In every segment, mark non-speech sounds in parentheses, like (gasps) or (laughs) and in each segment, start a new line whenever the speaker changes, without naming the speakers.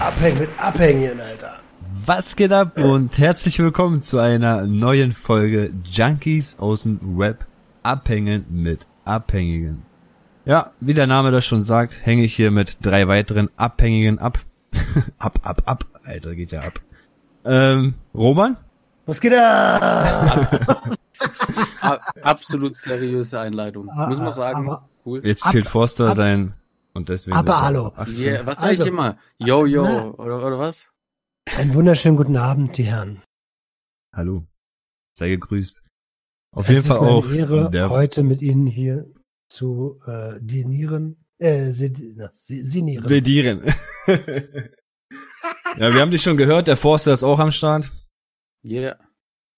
Abhängen mit Abhängen, Alter.
Was geht ab und herzlich willkommen zu einer neuen Folge Junkies aus dem Rap Abhängen mit Abhängigen. Ja, wie der Name das schon sagt, hänge ich hier mit drei weiteren Abhängigen ab. (laughs) ab, ab, ab. Alter, geht ja ab. Ähm, Roman?
Was geht da? (laughs)
Absolut seriöse Einleitung.
Ah,
Muss man sagen.
aber-
cool.
Jetzt
Ab-
fehlt Forster
ab-
sein und deswegen.
Aber hallo.
Yeah, was sag
Also-
ich immer? Yo, yo,
Na.
oder, oder was?
Einen wunderschönen guten Abend, die Herren.
Hallo. Sei gegrüßt. Auf
Es
jeden
ist
Fall auch
Ehre,
der
heute mit Ihnen hier zu äh, dinieren, äh, sedi- na, si- sinieren.
Sedieren. (laughs) ja, wir haben dich schon gehört, der Forster ist auch am Start.
Yeah.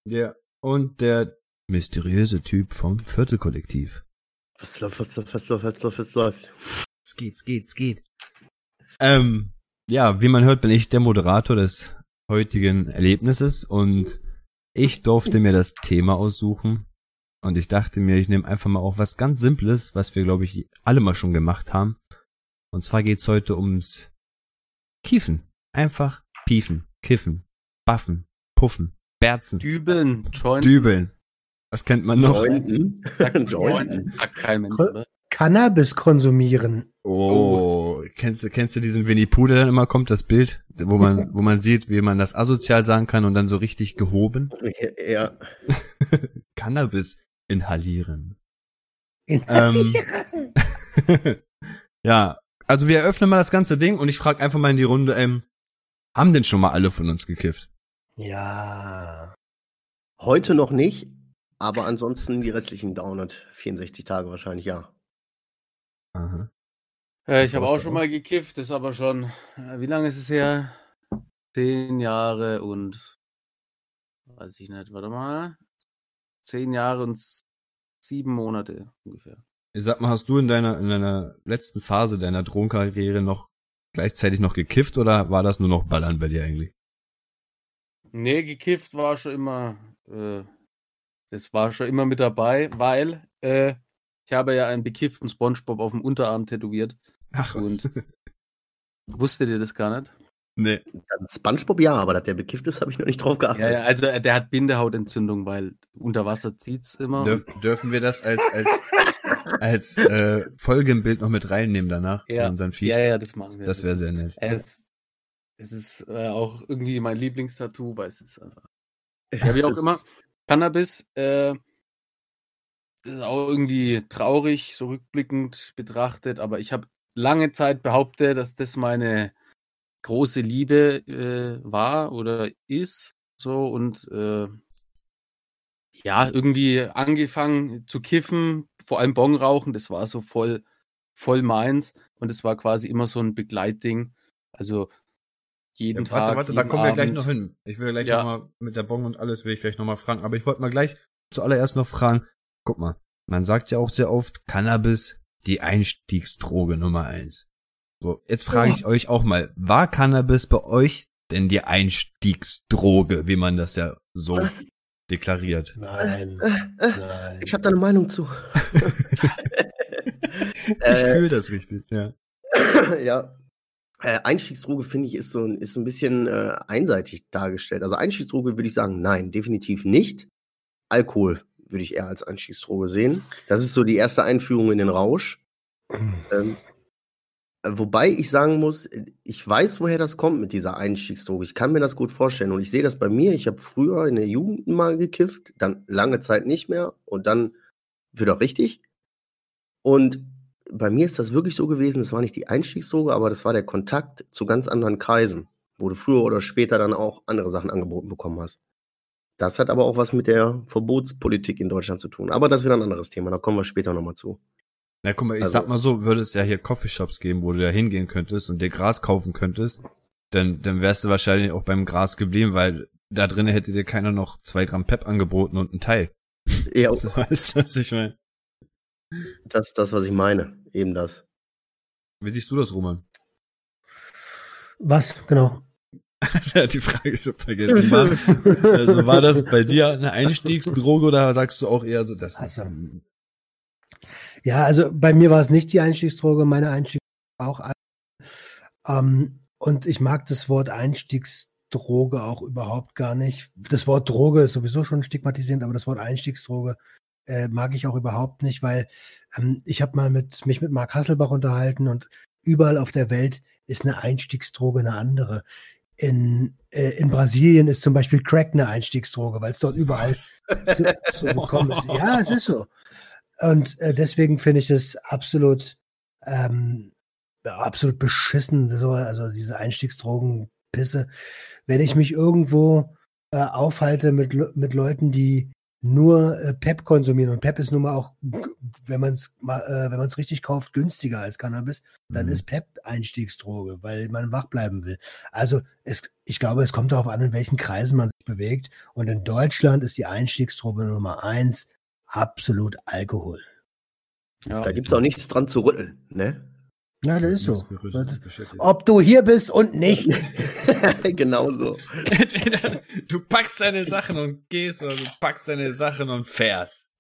Ja. Und der mysteriöse Typ vom Viertelkollektiv.
Was läuft, was läuft, was läuft, was läuft, was läuft?
Es geht, es geht, es geht. Ähm, ja, wie man hört, bin ich der Moderator des heutigen Erlebnisses und ich durfte mir das Thema aussuchen und ich dachte mir, ich nehme einfach mal auch was ganz Simples, was wir, glaube ich, alle mal schon gemacht haben. Und zwar geht's heute ums Kiefen. Einfach piefen, kiffen, baffen, puffen, berzen,
Dübeln, Joint,
dübeln. Was kennt man noch?
Jointen.
sagt, (laughs)
Jointen.
sagt kein Mensch,
Ko-
oder?
Cannabis konsumieren.
Oh, kennst du, kennst du diesen Winnie Pooh, der dann immer kommt, das Bild, wo man, wo man sieht, wie man das asozial sagen kann und dann so richtig gehoben?
Ja, (laughs)
Cannabis inhalieren.
In
Ähm, (laughs) ja, also wir eröffnen mal das ganze Ding und ich frage einfach mal in die Runde, ähm, haben denn schon mal alle von uns gekifft?
ja.
heute noch nicht, aber ansonsten die restlichen 364 Tage wahrscheinlich ja.
Aha.
Äh, ich habe auch schon mal gekifft, ist aber schon, äh, wie lange ist es her? Zehn Jahre und, weiß ich nicht, warte mal. Zehn Jahre und sieben Monate ungefähr.
Ich sag mal, hast du in deiner, in deiner letzten Phase deiner Drogenkarriere noch gleichzeitig noch gekifft oder war das nur noch Ballern bei dir eigentlich?
Nee, gekifft war schon immer, äh, das war schon immer mit dabei, weil äh, ich habe ja einen bekifften Spongebob auf dem Unterarm tätowiert.
Ach,
Und (laughs) wusstet ihr das gar nicht?
nee.
Dann Spongebob ja, aber dass der bekifft ist, habe ich noch nicht drauf geachtet.
Ja, ja, also äh, der hat Bindehautentzündung, weil unter Wasser zieht's immer.
Dürf, dürfen wir das als, als, (laughs) als äh, Folgenbild noch mit reinnehmen danach
ja,
in unseren Feed?
ja, ja, das machen wir.
das wäre sehr nett.
Es, es ist äh, auch irgendwie mein Lieblingstattoo, weil es ist einfach. Ja, wie auch (laughs) immer. Cannabis äh, ist auch irgendwie traurig, so rückblickend betrachtet, aber ich habe lange Zeit behauptet, dass das meine große Liebe äh, war oder ist. So und äh, ja, irgendwie angefangen zu kiffen, vor allem Bon rauchen, das war so voll, voll meins und es war quasi immer so ein Begleitding. Also jeden
Ja,
Tag.
warte, warte, da kommen wir gleich
Abend.
noch hin. Ich will gleich
Ja.
noch mal mit der Bon und alles will ich gleich noch mal fragen. Aber ich wollte mal gleich zuallererst noch fragen, guck mal, man sagt ja auch sehr oft, Cannabis, die Einstiegsdroge Nummer eins. So, jetzt frage ich euch auch mal, war Cannabis bei euch denn die Einstiegsdroge, wie man das ja so deklariert?
Nein.
Äh,
Nein.
Ich habe da eine Meinung zu. (laughs)
Ich
äh,
fühle das richtig, ja.
ja. Äh, Einstiegsdroge, finde ich, ist so ein, ist ein bisschen äh, einseitig dargestellt. Also Einstiegsdroge würde ich sagen, nein, definitiv nicht. Alkohol würde ich eher als Einstiegsdroge sehen. Das ist so die erste Einführung in den Rausch. Ähm, äh, wobei ich sagen muss, ich weiß, woher das kommt mit dieser Einstiegsdroge. Ich kann mir das gut vorstellen. Und ich sehe das bei mir. Ich habe früher in der Jugend mal gekifft, dann lange Zeit nicht mehr und dann wieder richtig. Und bei mir ist das wirklich so gewesen, es war nicht die Einstiegsdroge, aber das war der Kontakt zu ganz anderen Kreisen, wo du früher oder später dann auch andere Sachen angeboten bekommen hast. Das hat aber auch was mit der Verbotspolitik in Deutschland zu tun. Aber das ist wieder ein anderes Thema, da kommen wir später nochmal zu.
Na guck mal, ich
Also-
sag mal so, würde es ja hier Coffeeshops geben, wo du da hingehen könntest und dir Gras kaufen könntest, dann, dann wärst du wahrscheinlich auch beim Gras geblieben, weil da drinnen hätte dir keiner noch zwei Gramm Pep angeboten und ein Teil.
Ja, (laughs)
So, weißt du, was ich meine?
Das ist das, was ich meine. Eben das.
Wie siehst du das, Roman?
Was, genau. (laughs)
Er hat die Frage schon vergessen. War, also war das bei dir eine Einstiegsdroge oder sagst du auch eher so, das ist,
Also, Ja, also bei mir war es nicht die Einstiegsdroge, meine Einstiegsdroge war auch. Ähm, und ich mag das Wort Einstiegsdroge auch überhaupt gar nicht. Das Wort Droge ist sowieso schon stigmatisierend, aber das Wort Einstiegsdroge äh, mag ich auch überhaupt nicht, weil ähm, ich habe mal mit mich mit Mark Hasselbach unterhalten und überall auf der Welt ist eine Einstiegsdroge eine andere. In, äh, in Brasilien ist zum Beispiel Crack eine Einstiegsdroge, weil es dort überall so, so bekommen ist. Ja, es ist so. Und äh, deswegen finde ich es absolut, ähm, absolut beschissen, so, also diese Einstiegsdrogenpisse. Wenn ich mich irgendwo äh, aufhalte mit, mit Leuten, die nur äh, PEP konsumieren und PEP ist nun mal auch, wenn man es äh, wenn man es richtig kauft, günstiger als Cannabis, dann
Mhm.
ist PEP Einstiegsdroge, weil man wach bleiben will. Also es, ich glaube, es kommt darauf an, in welchen Kreisen man sich bewegt. Und in Deutschland ist die Einstiegsdroge Nummer eins absolut Alkohol.
Ja.
Da gibt's auch nichts dran zu rütteln, ne?
Ja, das ist so. Ob du hier bist und nicht. (laughs)
genau so.
Entweder (laughs) du packst deine Sachen und gehst oder du packst deine Sachen und fährst.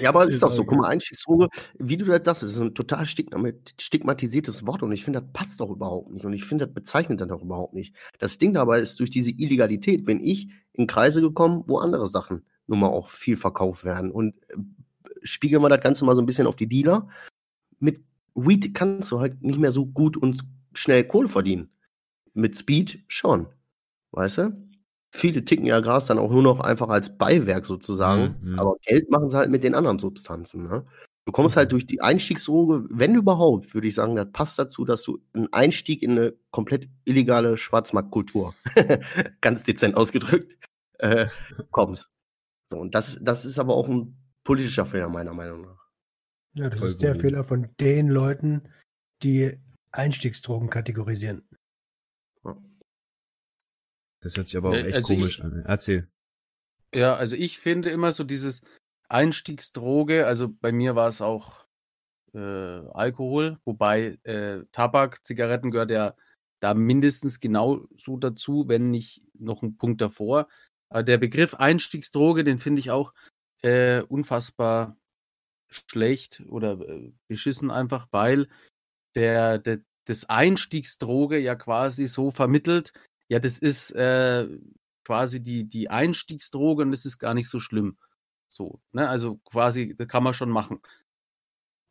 Ja, aber es ist doch so. Guck mal, Einstiegsdroge, wie du das sagst, das ist ein total stigma- stigmatisiertes Wort und ich finde, das passt doch überhaupt nicht und ich finde, das bezeichnet dann auch überhaupt nicht. Das Ding dabei ist, durch diese Illegalität bin ich in Kreise gekommen, wo andere Sachen nun mal auch viel verkauft werden und äh, spiegeln wir das Ganze mal so ein bisschen auf die Dealer. Mit Weed kannst du halt nicht mehr so gut und schnell Kohle verdienen. Mit Speed schon. Weißt du? Viele ticken ja Gras dann auch nur noch einfach als Beiwerk sozusagen.
Mhm, mhm.
Aber Geld machen sie halt mit den anderen Substanzen. Ne? Du kommst halt durch die Einstiegsdroge, wenn überhaupt, würde ich sagen, das passt dazu, dass du einen Einstieg in eine komplett illegale Schwarzmarktkultur, (laughs) ganz dezent ausgedrückt, äh, kommst. So, und das, das ist aber auch ein politischer Fehler, meiner Meinung nach.
Ja, das
Voll
ist der
gut.
Fehler von den Leuten, die Einstiegsdrogen kategorisieren.
Das hört sich aber auch
Ja,
echt
also
komisch
ich-
an. Erzähl.
Ja, also ich finde immer so dieses Einstiegsdroge, also bei mir war es auch äh, Alkohol, wobei äh, Tabak, Zigaretten gehört ja da mindestens genauso dazu, wenn nicht noch ein Punkt davor. Aber der Begriff Einstiegsdroge, den finde ich auch äh, unfassbar schlecht oder äh, beschissen einfach, weil der, der das Einstiegsdroge ja quasi so vermittelt, ja, das ist äh, quasi die, die Einstiegsdroge und das ist gar nicht so schlimm. So, ne? Also quasi, das kann man schon machen.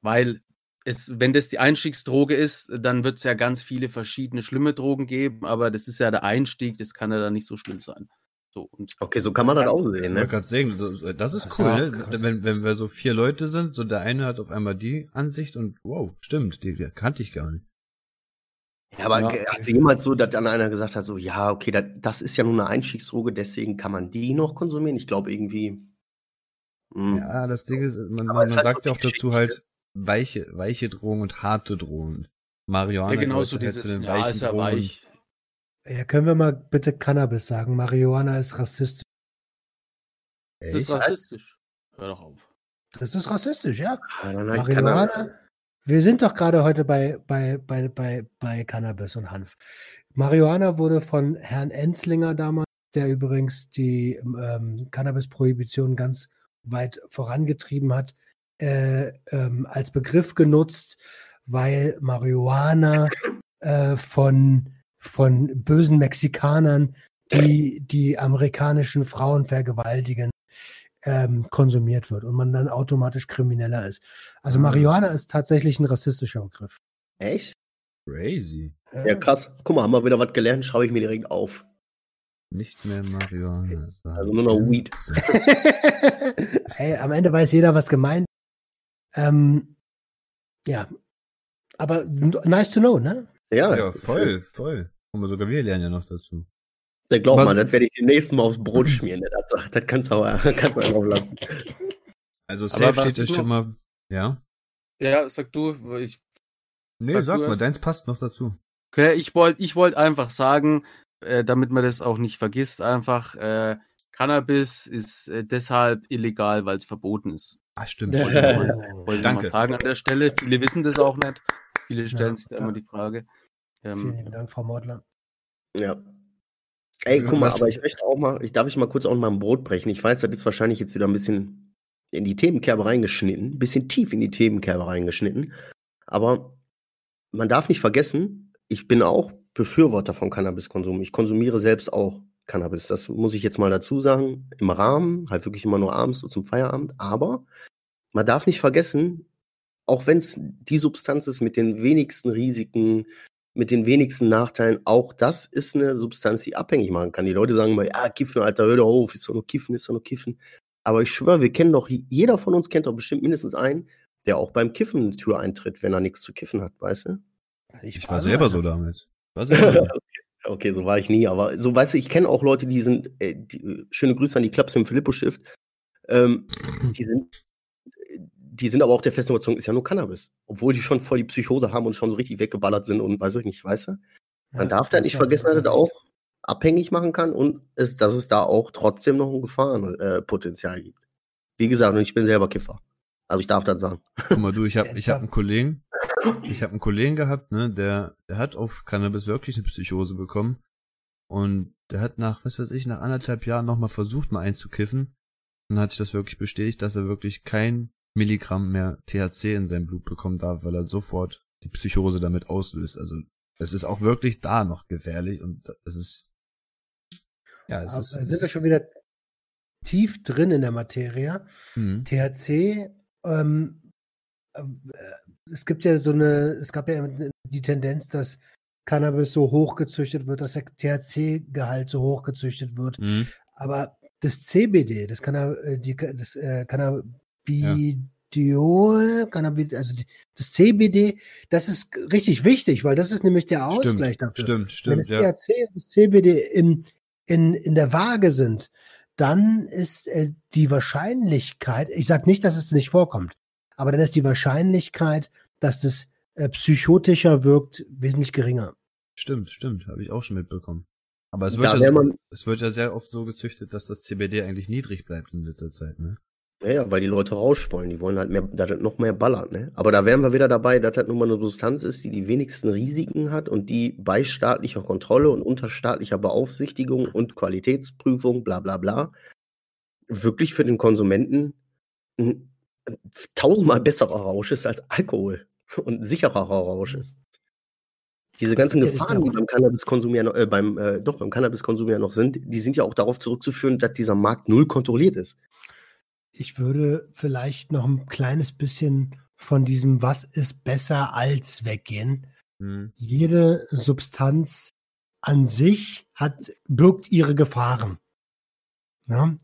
Weil es, wenn das die Einstiegsdroge ist, dann wird es ja ganz viele verschiedene schlimme Drogen geben, aber das ist ja der Einstieg, das kann ja dann nicht so schlimm sein. So, und
Okay, so kann man das auch sehen, ne?
gerade sagen, so- das ist cool,
so,
ne? Wenn, wenn wir so vier Leute sind, so der eine hat auf einmal die Ansicht und wow, stimmt, die, die kannte ich gar nicht.
Ja, aber
Ja,
hat sie jemals so, dass dann einer gesagt hat, so, ja, okay, das, das ist ja nur eine Einstiegsdroge, deswegen kann man die noch konsumieren? Ich glaube irgendwie. hm.
Ja, das Ding ist, man, man
halt
sagt
so
ja auch dazu halt weiche, weiche Drogen und harte Drogen. Marihuana
ja, genau so
halt
dieses,
zu den
ja,
weichen
ist ja
Drogen.
weich.
Ja, können wir mal bitte Cannabis sagen? Marihuana ist rassistisch.
Das ist rassistisch. Hör doch auf.
Das ist rassistisch, ja. Marihuana.
Cannabis.
Wir sind doch gerade heute bei, bei, bei, bei, bei Cannabis und Hanf. Marihuana wurde von Herrn Enzlinger damals, der übrigens die ähm, Cannabis-Prohibition ganz weit vorangetrieben hat, äh, ähm, als Begriff genutzt, weil Marihuana äh, von, von bösen Mexikanern, die die amerikanischen Frauen vergewaltigen, ähm, konsumiert wird und man dann automatisch krimineller ist. Also
Ah.
Marihuana ist tatsächlich ein rassistischer Begriff.
Echt?
Crazy.
Ja, krass. Guck mal, haben wir wieder was gelernt, schreibe ich mir direkt auf.
Nicht mehr Marihuana.
Also nur noch Weed. (laughs)
hey, am Ende weiß jeder, was gemeint. Ähm, ja. Aber nice to know, ne?
Ja,
Ja, voll, voll. Und sogar wir lernen ja noch dazu.
Der glaubt
Was-
mal, das werde ich demnächst mal aufs Brot schmieren. Das das kannst du aber (laughs) kannst du lassen.
Also safe steht euch schon mal. Ja?
Ja, sag du, ich
Nee,
Sag
sag mal,
erst.
deins passt noch dazu.
Okay, ich wollte ich wollt einfach sagen, äh, damit man das auch nicht vergisst, einfach, äh, Cannabis ist äh, deshalb illegal, weil es verboten ist.
Ah, stimmt.
Oh.
Wollte ich
Danke.
mal sagen an der Stelle. Viele wissen das auch nicht. Viele stellen
Ja,
sich da immer die Frage.
Vielen
Ähm,
lieben Dank, Frau Mordler.
Ja. Ey, guck mal, aber ich möchte auch mal, ich darf ich mal kurz auch mal ein Brot brechen. Ich weiß, das ist wahrscheinlich jetzt wieder ein bisschen in die Themenkerbe reingeschnitten, ein bisschen tief in die Themenkerbe reingeschnitten. Aber man darf nicht vergessen, ich bin auch Befürworter von Cannabiskonsum. Ich konsumiere selbst auch Cannabis. Das muss ich jetzt mal dazu sagen. Im Rahmen, halt wirklich immer nur abends, so zum Feierabend. Aber man darf nicht vergessen, auch wenn es die Substanz ist mit den wenigsten Risiken, mit den wenigsten Nachteilen, auch das ist eine Substanz, die abhängig machen kann. Die Leute sagen mal, ja, Kiffen, Alter, hör doch auf, ist doch nur Kiffen, ist doch nur Kiffen. Aber ich schwöre, wir kennen doch, jeder von uns kennt doch bestimmt mindestens einen, der auch beim Kiffen eine Tür eintritt, wenn er nichts zu kiffen hat, weißt du?
Ich war (laughs) selber so damals. War selber.
Okay, so war ich nie, aber so weißt du, ich kenne auch Leute, die sind, äh, die, schöne Grüße an die Klaps im Filippo-Stift, ähm, die sind, die sind aber auch der festen Überzeugung, ist ja nur Cannabis. Obwohl die schon voll die Psychose haben und schon so richtig weggeballert sind und weiß ich nicht, weißt du? Man
Ja,
darf da nicht vergessen, dass
jeden
das auch abhängig machen kann und es, dass es da auch trotzdem noch ein Gefahrenpotenzial gibt. Wie gesagt, und ich bin selber Kiffer. Also ich darf das sagen.
Guck mal, du, ich habe ich hab einen Kollegen, ich habe einen Kollegen gehabt, ne, der, der hat auf Cannabis wirklich eine Psychose bekommen. Und der hat nach, was weiß ich, nach anderthalb Jahren nochmal versucht, mal einzukiffen. Und dann hat sich das wirklich bestätigt, dass er wirklich kein Milligramm mehr THC in sein Blut bekommen darf, weil er sofort die Psychose damit auslöst. Also es ist auch wirklich da noch gefährlich und es ist ja, es
Aber
ist,
sind wir schon wieder tief drin in der Materie.
Mhm.
THC, ähm, äh, es gibt ja so eine, es gab ja die Tendenz, dass Cannabis so hochgezüchtet wird, dass der THC-Gehalt so hochgezüchtet wird.
Mhm.
Aber das CBD, das, Canna, äh, die, das äh, Cannabidiol, Cannabid, also das CBD, das ist richtig wichtig, weil das ist nämlich der Ausgleich
Stimmt,
dafür.
stimmt,
Wenn
stimmt,
das
ja.
THC und das CBD in, in, in der Waage sind, dann ist äh, die Wahrscheinlichkeit, ich sage nicht, dass es nicht vorkommt, aber dann ist die Wahrscheinlichkeit, dass das äh, psychotischer wirkt, wesentlich geringer.
Stimmt, stimmt, habe ich auch schon mitbekommen. Aber es wird, ja, so- es wird ja sehr oft so gezüchtet, dass das CBD eigentlich niedrig bleibt in letzter Zeit, ne?
Ja, ja, weil die Leute Rausch wollen. Die wollen halt mehr, dass das noch mehr ballert, ne? Aber da wären wir wieder dabei, dass das nun mal eine Substanz ist, die die wenigsten Risiken hat und die bei staatlicher Kontrolle und unter staatlicher Beaufsichtigung und Qualitätsprüfung, bla bla bla, wirklich für den Konsumenten ein tausendmal besserer Rausch ist als Alkohol (laughs) und sicherer Rausch ist. Diese ganzen Gefahren, die beim Cannabiskonsum ja noch, äh, beim, äh, doch, beim Cannabiskonsum ja noch sind, die sind ja auch darauf zurückzuführen, dass dieser Markt null kontrolliert ist.
Ich würde vielleicht noch ein kleines bisschen von diesem Was ist besser als weggehen.
Hm.
Jede Substanz an sich hat, birgt ihre Gefahren. Ja?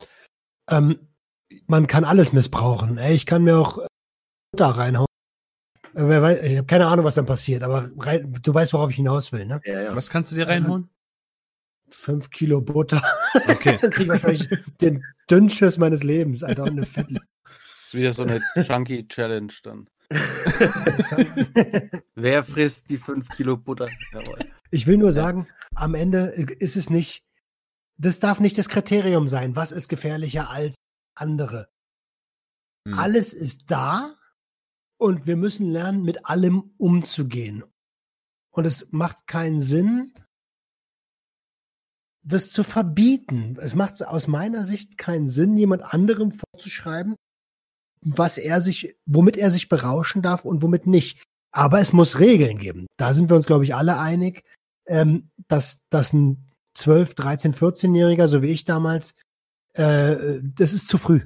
Ähm, man kann alles missbrauchen. Ey, ich kann mir auch äh, Butter reinhauen. Äh, wer weiß, ich habe keine Ahnung, was dann passiert, aber rein, du weißt, worauf ich hinaus will, ne?
Ja, ja.
Was kannst du dir reinhauen?
Fünf Kilo Butter. (laughs)
Okay. (laughs)
dann krieg ich wahrscheinlich den Dünnschiss meines Lebens, Alter, und eine Fett.
Das ist wieder so eine Chunky Challenge dann. (laughs) Wer frisst die 5 Kilo Butter? Jawohl.
Ich will nur sagen, am Ende ist es nicht, das darf nicht das Kriterium sein, was ist gefährlicher als andere.
Hm.
Alles ist da und wir müssen lernen, mit allem umzugehen. Und es macht keinen Sinn, das zu verbieten. Es macht aus meiner Sicht keinen Sinn, jemand anderem vorzuschreiben, was er sich, womit er sich berauschen darf und womit nicht. Aber es muss Regeln geben. Da sind wir uns, glaube ich, alle einig, ähm, dass, dass ein 12, 13, 14-Jähriger, so wie ich damals, äh, das ist zu früh.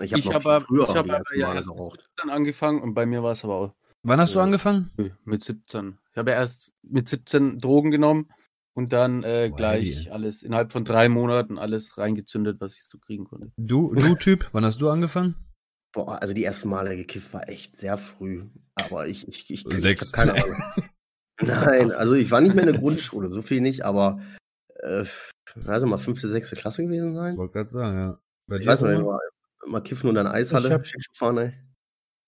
Ich habe
hab
viel
ab-
früher
ich hab aber ja erst-. Dann angefangen und bei mir war es aber auch
Wann hast du angefangen?
mit 17. Ich habe ja erst mit 17 Drogen genommen und dann äh,
Boah,
gleich alles innerhalb von drei Monaten alles reingezündet, was ich so kriegen konnte.
Du, du (laughs) Typ, wann hast du angefangen?
Boah, also die ersten Male gekifft war echt sehr früh. Aber ich, ich, ich, ich
Sechs.
hab keine Ahnung. (laughs) Nein, also ich war nicht mehr in der Grundschule, so viel nicht, aber äh, also mal fünfte, sechste Klasse gewesen sein.
Wollte gerade sagen, ja. Bei
Ich weiß noch, mal, mal kiffen und dann Eishalle,
Ich hab-
Schicksal fahren, ey.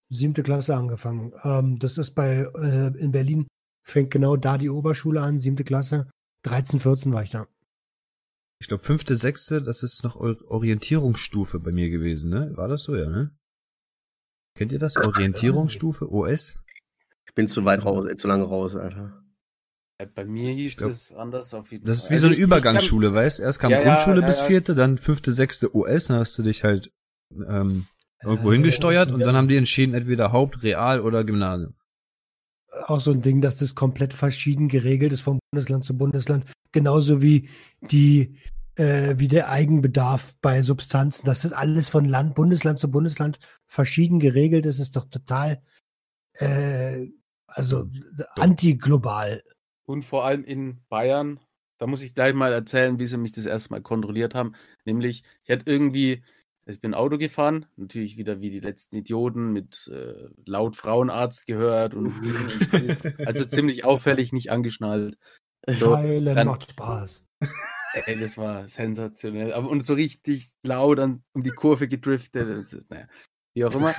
Siebte Klasse angefangen. Ähm, das ist bei, äh, in Berlin, fängt genau da die Oberschule an, siebte Klasse. 13, 14 war ich da.
Ich glaube, fünfte, sechste, das ist noch Or- Orientierungsstufe bei mir gewesen, ne? War das so, ja, ne? Kennt ihr das? Orientierungsstufe, OS?
Ich bin zu weit raus, äh, zu lange raus, Alter.
Bei mir hieß
glaub,
es anders auf jeden
Das ist
Fall.
wie so
Also
eine Übergangsschule, weißt? Erst kam
Ja,
Grundschule
ja,
bis
ja.
vierte, dann fünfte, sechste US, dann hast du dich halt ähm, irgendwo
Äh,
hingesteuert und
ja.
dann haben die entschieden, entweder Haupt-, Real- oder Gymnasium.
auch so ein Ding, dass das komplett verschieden geregelt ist vom Bundesland zu Bundesland. Genauso wie die, äh, wie der Eigenbedarf bei Substanzen. Dass das alles von Land, Bundesland zu Bundesland verschieden geregelt ist, ist doch total, äh, also antiglobal.
Und vor allem in Bayern, da muss ich gleich mal erzählen, wie sie mich das erste Mal kontrolliert haben. Nämlich, ich hatte irgendwie, ich bin Auto gefahren, natürlich wieder wie die letzten Idioten mit äh, laut Frauenarzt gehört und (laughs) also ziemlich auffällig, nicht angeschnallt. So, dann-
macht Spaß.
Ey, das war sensationell. Aber und so richtig laut an, um die Kurve gedriftet. Ist, naja, wie auch immer.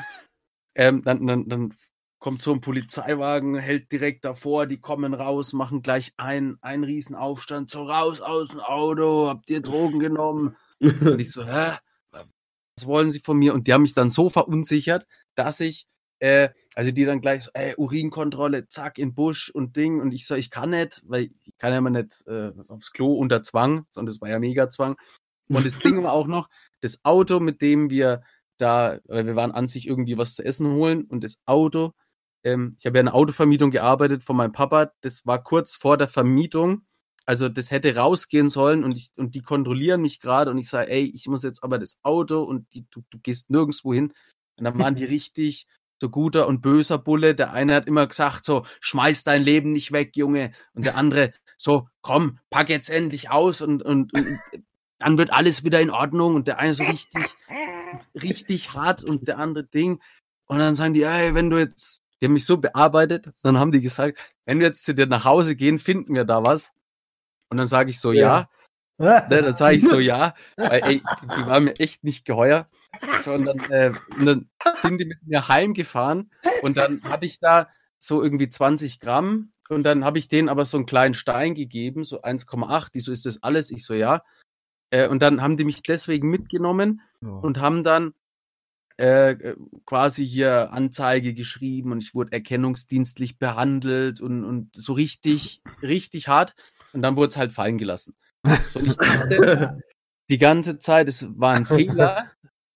Ähm, dann, dann, dann kommt so ein Polizeiwagen, hält direkt davor, die kommen raus, machen gleich einen, einen riesen Aufstand, so raus aus dem Auto, habt ihr Drogen genommen? Und ich so, hä? Was wollen sie von mir? Und die haben mich dann so verunsichert, dass ich, äh, also die dann gleich so, ey, Urinkontrolle, zack, in Busch und Ding. Und ich so, ich kann nicht, weil ich kann ja mal nicht äh, aufs Klo unter Zwang, sondern das war ja mega Zwang. Und das Ding war auch noch, das Auto, mit dem wir da, weil wir waren an sich irgendwie was zu essen holen und das Auto, ähm, ich habe ja in einer Autovermietung gearbeitet von meinem Papa, das war kurz vor der Vermietung. Also das hätte rausgehen sollen und ich, und die kontrollieren mich gerade und ich sage, ey, ich muss jetzt aber das Auto und die, du, du gehst nirgendwo hin. Und dann waren die richtig so guter und böser Bulle. Der eine hat immer gesagt, so, schmeiß dein Leben nicht weg, Junge. Und der andere, so, komm, pack jetzt endlich aus und, und, und dann wird alles wieder in Ordnung. Und der eine so richtig, richtig hart und der andere Ding. Und dann sagen die, ey, wenn du jetzt, die haben mich so bearbeitet, dann haben die gesagt, wenn wir jetzt zu dir nach Hause gehen, finden wir da was. Und dann sage ich so, ja.
Ja. (laughs)
Ne, dann sage ich so, ja. Weil, ey, die, die waren mir echt nicht geheuer. So, und, dann, äh, und dann sind die mit mir heimgefahren und dann hatte ich da so irgendwie 20 Gramm und dann habe ich denen aber so einen kleinen Stein gegeben, so 1,8. Die so, ist das alles? Ich so, ja. Äh, und dann haben die mich deswegen mitgenommen und haben dann äh, quasi hier Anzeige geschrieben und ich wurde erkennungsdienstlich behandelt und, und so richtig, richtig hart. Und dann wurde es halt fallen gelassen. So, ich dachte die ganze Zeit, es war ein Fehler,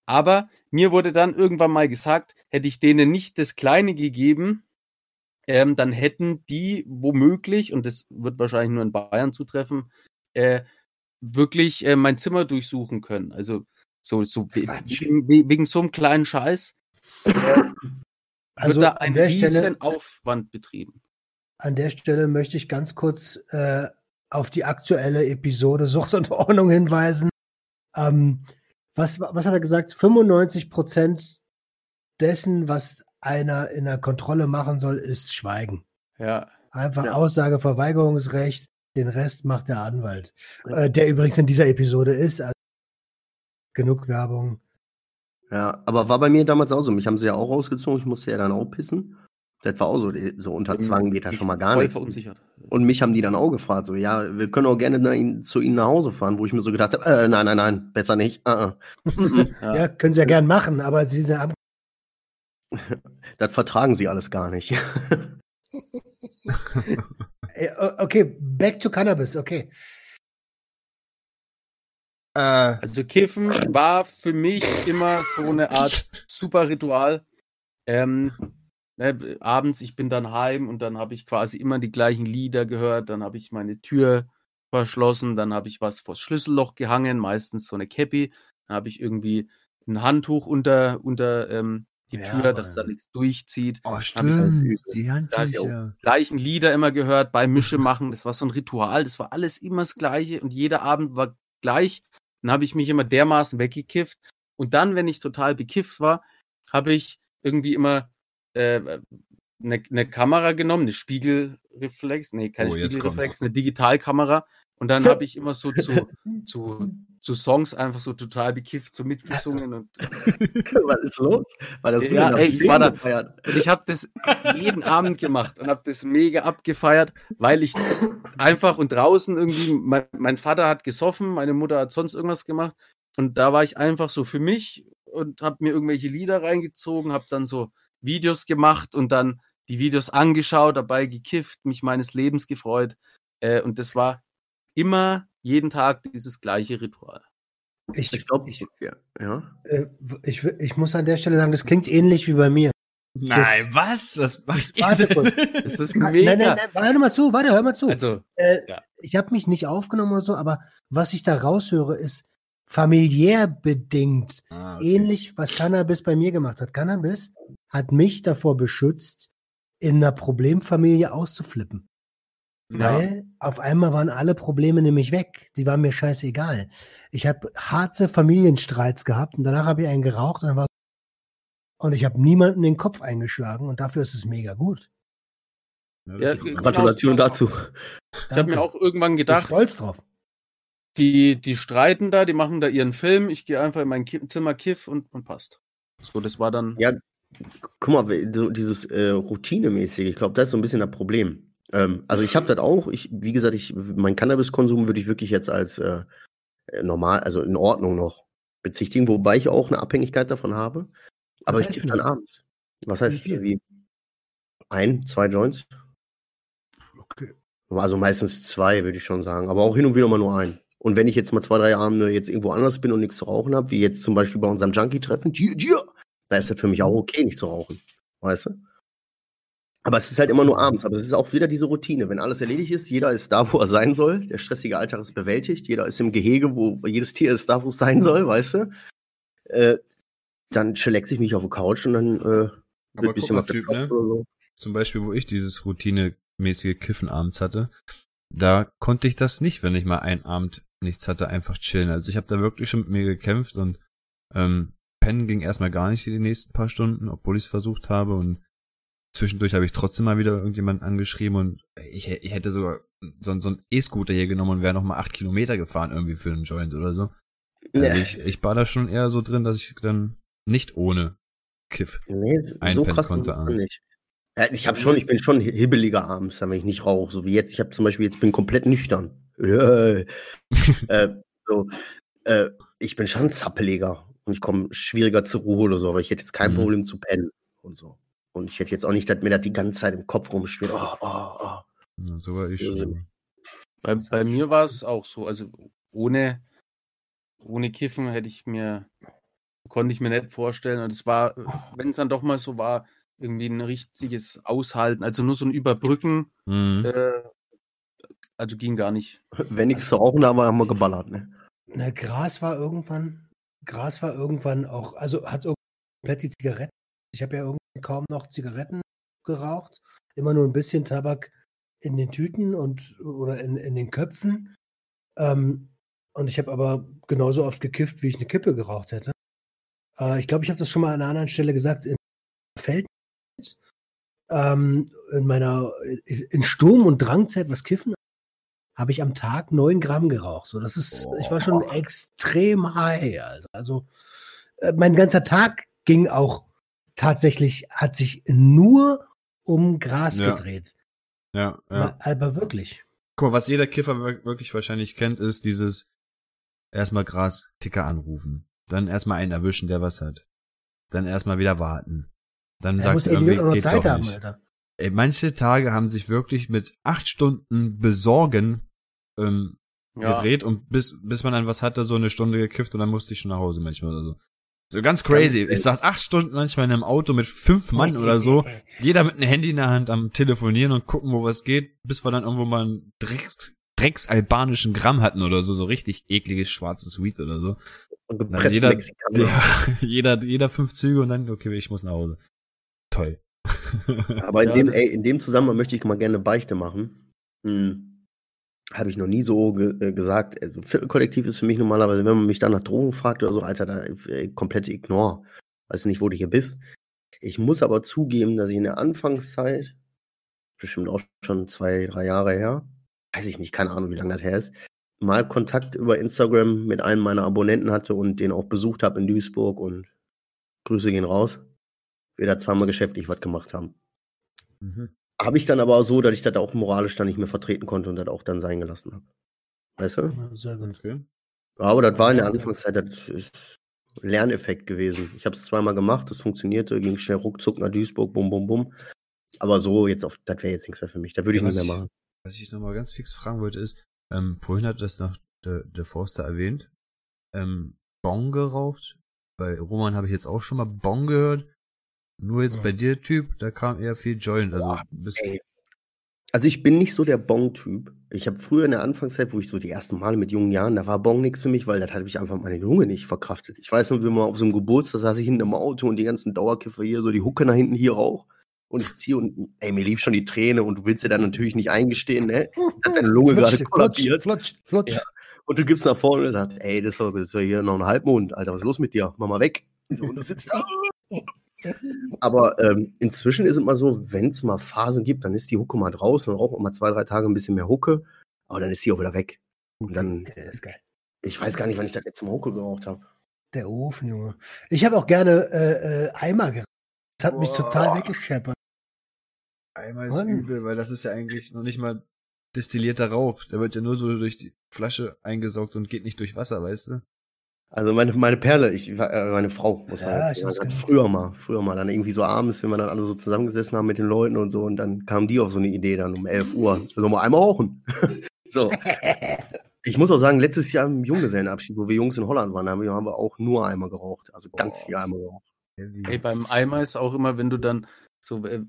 aber mir wurde dann irgendwann mal gesagt, hätte ich denen nicht das Kleine gegeben, ähm, dann hätten die womöglich, und das wird wahrscheinlich nur in Bayern zutreffen, äh, wirklich äh, mein Zimmer durchsuchen können. Also so, so wegen, we- wegen so einem kleinen Scheiß äh,
Also
wird da ein
der Stelle,
riesen Aufwand betrieben.
an der Stelle möchte ich ganz kurz äh, auf die aktuelle Episode Sucht und Ordnung hinweisen. Ähm, was, was hat er gesagt? 95 Prozent dessen, was einer in der Kontrolle machen soll, ist Schweigen.
Ja.
Einfach
Ja.
Aussageverweigerungsrecht. Den Rest macht der Anwalt. Äh, der übrigens in dieser Episode ist. Also genug Werbung.
Ja, aber war bei mir damals auch so. Mich haben sie ja auch rausgezogen. Ich musste ja dann auch pissen. Das war auch so. So unter Zwang geht da schon mal gar
voll
nichts.
verunsichert.
Und mich haben die dann auch gefragt, so, ja, wir können auch gerne nach zu ihnen nach Hause fahren, wo ich mir so gedacht habe, äh, nein, nein, nein, besser nicht. Äh, äh.
Ja. (laughs)
Ja, können sie ja gern machen, aber sie sind ab (laughs)
das vertragen sie alles gar nicht. (laughs)
Okay, back to Cannabis, okay.
Äh,
Also Kiffen war für mich immer so eine Art super Ritual. Ähm, ne, abends, ich bin dann heim und dann habe ich quasi immer die gleichen Lieder gehört, dann habe ich meine Tür verschlossen, dann habe ich was vors Schlüsselloch gehangen, meistens so eine Cappy, dann habe ich irgendwie ein Handtuch unter, unter ähm, die
Ja,
Tür, dass da nichts durchzieht.
oh,
ich
stimmt.
als-
Die Handtücher.
gleichen Lieder immer gehört, bei (laughs) Mische machen. Das war so ein Ritual, das war alles immer das Gleiche und jeder Abend war gleich. Dann habe ich mich immer dermaßen weggekifft. Und dann, wenn ich total bekifft war, habe ich irgendwie immer äh, eine, eine Kamera genommen, eine Spiegelreflex, nee, keine
Oh,
Spiegelreflex, eine Digitalkamera. Und dann (laughs) habe ich immer so zu, zu, (laughs) zu Songs einfach so total bekifft, so mitgesungen. Und (laughs)
Was ist los? War das so
Ja, ey, ich war da-
gefeiert?
Und ich habe das jeden Abend gemacht und habe das mega abgefeiert, weil ich einfach und draußen irgendwie, mein, mein Vater hat gesoffen, meine Mutter hat sonst irgendwas gemacht und da war ich einfach so für mich und habe mir irgendwelche Lieder reingezogen, habe dann so Videos gemacht und dann die Videos angeschaut, dabei gekifft, mich meines Lebens gefreut. Äh, und das war immer jeden Tag dieses gleiche Ritual.
Ich,
Ich glaube,
ich,
ja. ja.
äh, ich, ich muss an der Stelle sagen, das klingt ähnlich wie bei mir.
Nein, was? Was macht ihr?
Warte kurz. (laughs)
Das ist
Nein,
mega.
nein, nein, warte mal zu, warte, hör mal zu.
Also,
äh,
ja.
Ich habe mich nicht aufgenommen oder so, aber was ich da raushöre, ist familiär bedingt.
Ah, okay.
Ähnlich, was Cannabis bei mir gemacht hat. Cannabis hat mich davor beschützt, in einer Problemfamilie auszuflippen.
Ja.
Weil auf einmal waren alle Probleme nämlich weg. Die waren mir scheißegal. Ich habe harte Familienstreits gehabt und danach habe ich einen geraucht und, dann war und ich habe niemanden den Kopf eingeschlagen und dafür ist es mega gut.
Ja.
Gratulation
Genau,
dazu.
ich habe mir auch irgendwann
bin
gedacht,
stolz drauf.
die, die streiten da, die machen da ihren Film, ich gehe einfach in mein Zimmer, kiff und, und passt. So, das war dann.
Ja, guck mal, so dieses äh, Routinemäßige, ich glaube, das ist so ein bisschen das Problem. Ähm, also ich habe das auch, ich, wie gesagt, ich, mein Cannabiskonsum würde ich wirklich jetzt als äh, äh, normal, also in Ordnung noch bezichtigen, wobei ich auch eine Abhängigkeit davon habe. Aber ich kiffe dann
das?
abends. Was heißt
Wie
wie? Ein, zwei Joints?
Okay.
Also meistens zwei, würde ich schon sagen. Aber auch hin und wieder mal nur ein. Und wenn ich jetzt mal zwei, drei Abende jetzt irgendwo anders bin und nichts zu rauchen habe, wie jetzt zum Beispiel bei unserem Junkie-Treffen, da ist das für mich auch okay, nicht zu rauchen. Weißt du? Aber es ist halt immer nur abends. Aber es ist auch wieder diese Routine. Wenn alles erledigt ist, jeder ist da, wo er sein soll. Der stressige Alltag ist bewältigt. Jeder ist im Gehege, wo jedes Tier ist da, wo es sein soll, weißt du? Äh, dann chillax ich mich auf der Couch und dann äh, wird ein bisschen
mal, Typ, ne?
oder so.
Zum Beispiel, wo ich dieses routinemäßige Kiffen abends hatte, da konnte ich das nicht, wenn ich mal einen Abend nichts hatte, einfach chillen. Also ich habe da wirklich schon mit mir gekämpft und ähm, pennen ging erstmal gar nicht die nächsten paar Stunden, obwohl ich es versucht habe und zwischendurch habe ich trotzdem mal wieder irgendjemanden angeschrieben und ich, ich hätte sogar so, so einen E-Scooter hier genommen und wäre noch mal acht Kilometer gefahren irgendwie für einen Joint oder so. Also
Nee,
ich, ich war da schon eher so drin, dass ich dann nicht ohne Kiff.
nee, so
einpennen
krass
konnte abends.
nicht. Ich habe schon, ich bin schon hibbeliger abends, wenn ich nicht rauche, so wie jetzt. Ich habe zum Beispiel jetzt bin komplett nüchtern. (laughs) äh, so, äh, ich bin schon zappeliger und ich komme schwieriger zur Ruhe oder so, aber ich hätte jetzt kein
Mhm.
Problem zu pennen und so. Und ich hätte jetzt auch nicht, dass mir das die ganze Zeit im Kopf rumschwirrt. Oh, oh, oh.
Ja, so war ich schon.
Bei, bei mir war es auch so. Also ohne, ohne Kiffen hätte ich mir, konnte ich mir nicht vorstellen. Und es war, wenn es dann doch mal so war, irgendwie ein richtiges Aushalten, also nur so ein Überbrücken,
Mhm.
äh, also ging gar nicht.
Wenn nichts zu rauchen da haben wir geballert, ne?
Na, Gras war irgendwann, Gras war irgendwann auch, also hat komplett die Zigaretten. Ich habe ja irgendwann kaum noch Zigaretten geraucht, immer nur ein bisschen Tabak in den Tüten und oder in, in den Köpfen. Ähm, und ich habe aber genauso oft gekifft, wie ich eine Kippe geraucht hätte. Äh, ich glaube, ich habe das schon mal an einer anderen Stelle gesagt, in Feld, ähm, in meiner, in Sturm- und Drangzeit, was Kiffen habe ich am Tag neun Gramm geraucht. So, das ist, ich war schon extrem high. Also, also äh, mein ganzer Tag ging auch tatsächlich, hat sich nur um Gras
Ja.
gedreht.
Ja, ja.
Aber wirklich.
Guck mal, was jeder Kiffer wir- wirklich wahrscheinlich kennt, ist dieses erstmal Gras-Ticker anrufen. Dann erstmal einen erwischen, der was hat. Dann erstmal wieder warten. Dann
Da
sagt er irgendwie,
noch
geht
Zeit
doch
haben,
nicht.
Alter.
Ey, manche Tage haben sich wirklich mit acht Stunden besorgen ähm, gedreht und bis, bis man dann was hatte, so eine Stunde gekifft und dann musste ich schon nach Hause manchmal oder so. So ganz crazy. Ich saß acht Stunden manchmal in einem Auto mit fünf Mann oder so. (laughs) Jeder mit einem Handy in der Hand am Telefonieren und gucken, wo was geht, bis wir dann irgendwo mal einen Drecks, Drecks-albanischen Gramm hatten oder so, so richtig ekliges schwarzes Weed oder so.
Und gepresst
jeder, (laughs) ja, jeder, jeder fünf Züge und dann, okay, ich muss nach Hause. Toll.
Aber in, (laughs)
Ja,
dem, ey, in dem Zusammenhang möchte ich mal gerne eine Beichte machen. Hm. Habe ich noch nie so ge äh, gesagt. Also, Viertelkollektiv ist für mich normalerweise, wenn man mich dann nach Drogen fragt oder so, Alter, da äh, komplett ignore. Weiß nicht, wo du hier bist. Ich muss aber zugeben, dass ich in der Anfangszeit, bestimmt auch schon zwei, drei Jahre her, weiß ich nicht, keine Ahnung, wie lange das her ist, mal Kontakt über Instagram mit einem meiner Abonnenten hatte und den auch besucht habe in Duisburg und Grüße gehen raus. Wir da zweimal geschäftlich was gemacht haben.
Mhm.
Habe ich dann aber so, dass ich das auch moralisch dann nicht mehr vertreten konnte und das auch dann sein gelassen habe. Weißt du?
Ja, Sehr gut.
Okay.
Ja, aber das war in der Anfangszeit, das ist Lerneffekt gewesen. Ich habe es zweimal gemacht, das funktionierte, ging schnell ruckzuck nach Duisburg, bum, bum, bum. Aber so jetzt auf, das wäre jetzt nichts mehr für mich. Da würde ich
Ja,
nicht
was
mehr
ich-
machen.
Was ich nochmal ganz fix fragen wollte ist, ähm, vorhin hat das noch der, der Forster erwähnt, ähm, Bong geraucht. Bei Roman habe ich jetzt auch schon mal Bong gehört. Nur jetzt
Ja.
bei dir, Typ, da kam eher viel Joint. Also
ey. Also ich bin nicht so der Bong-Typ. Ich habe früher in der Anfangszeit, wo ich so die ersten Male mit jungen Jahren, da war Bong nichts für mich, weil das habe ich einfach meine Lunge nicht verkraftet. Ich weiß noch, wie mal auf so einem Geburtstag saß ich hinten im Auto und die ganzen Dauerkiffer hier, so die Hucke nach hinten hier rauch. Und ich ziehe und ey, mir lief schon die Träne und du willst dir dann natürlich nicht eingestehen, ne? Hat deine Lunge gerade
Flutsch,
kollabiert.
flutsch, flutsch.
Ja. Und du gibst nach vorne und sagst, ey, das ist doch, das ist doch hier noch ein Halbmond, Alter, was ist los mit dir? Mach mal weg. So, und du sitzt da. Aber ähm, inzwischen ist es mal so, wenn es mal Phasen gibt, dann ist die Hucke mal draußen, dann raucht man mal zwei, drei Tage ein bisschen mehr Hucke, aber dann ist sie auch wieder weg. Und dann,
Der ist geil.
ich weiß gar nicht, wann ich das letzte Mal Hucke geraucht habe.
Der Ofen, Junge. Ich habe auch gerne äh, äh, Eimer geraucht. Das hat mich
Boah.
total weggescheppert.
einmal ist
Mann.
übel, weil das ist ja eigentlich noch nicht mal destillierter Rauch. Der wird ja nur so durch die Flasche eingesaugt und geht nicht durch Wasser, weißt du?
Also meine, meine Perle, ich, war- äh, meine Frau, muss man
Ja,
jetzt
ich
sagen,
weiß
früher mal, früher mal, dann irgendwie so abends, wenn wir dann alle so zusammengesessen haben mit den Leuten und so, und dann kam die auf so eine Idee dann um 11 Uhr, sollen wir einmal rauchen? (laughs) so. (laughs) Ich muss auch sagen, letztes Jahr im Junggesellenabschied, wo wir Jungs in Holland waren, haben wir, haben wir auch nur einmal geraucht, also ganz
Boah.
viel einmal geraucht.
Ey, beim Eimer ist auch immer, wenn du dann so, äh,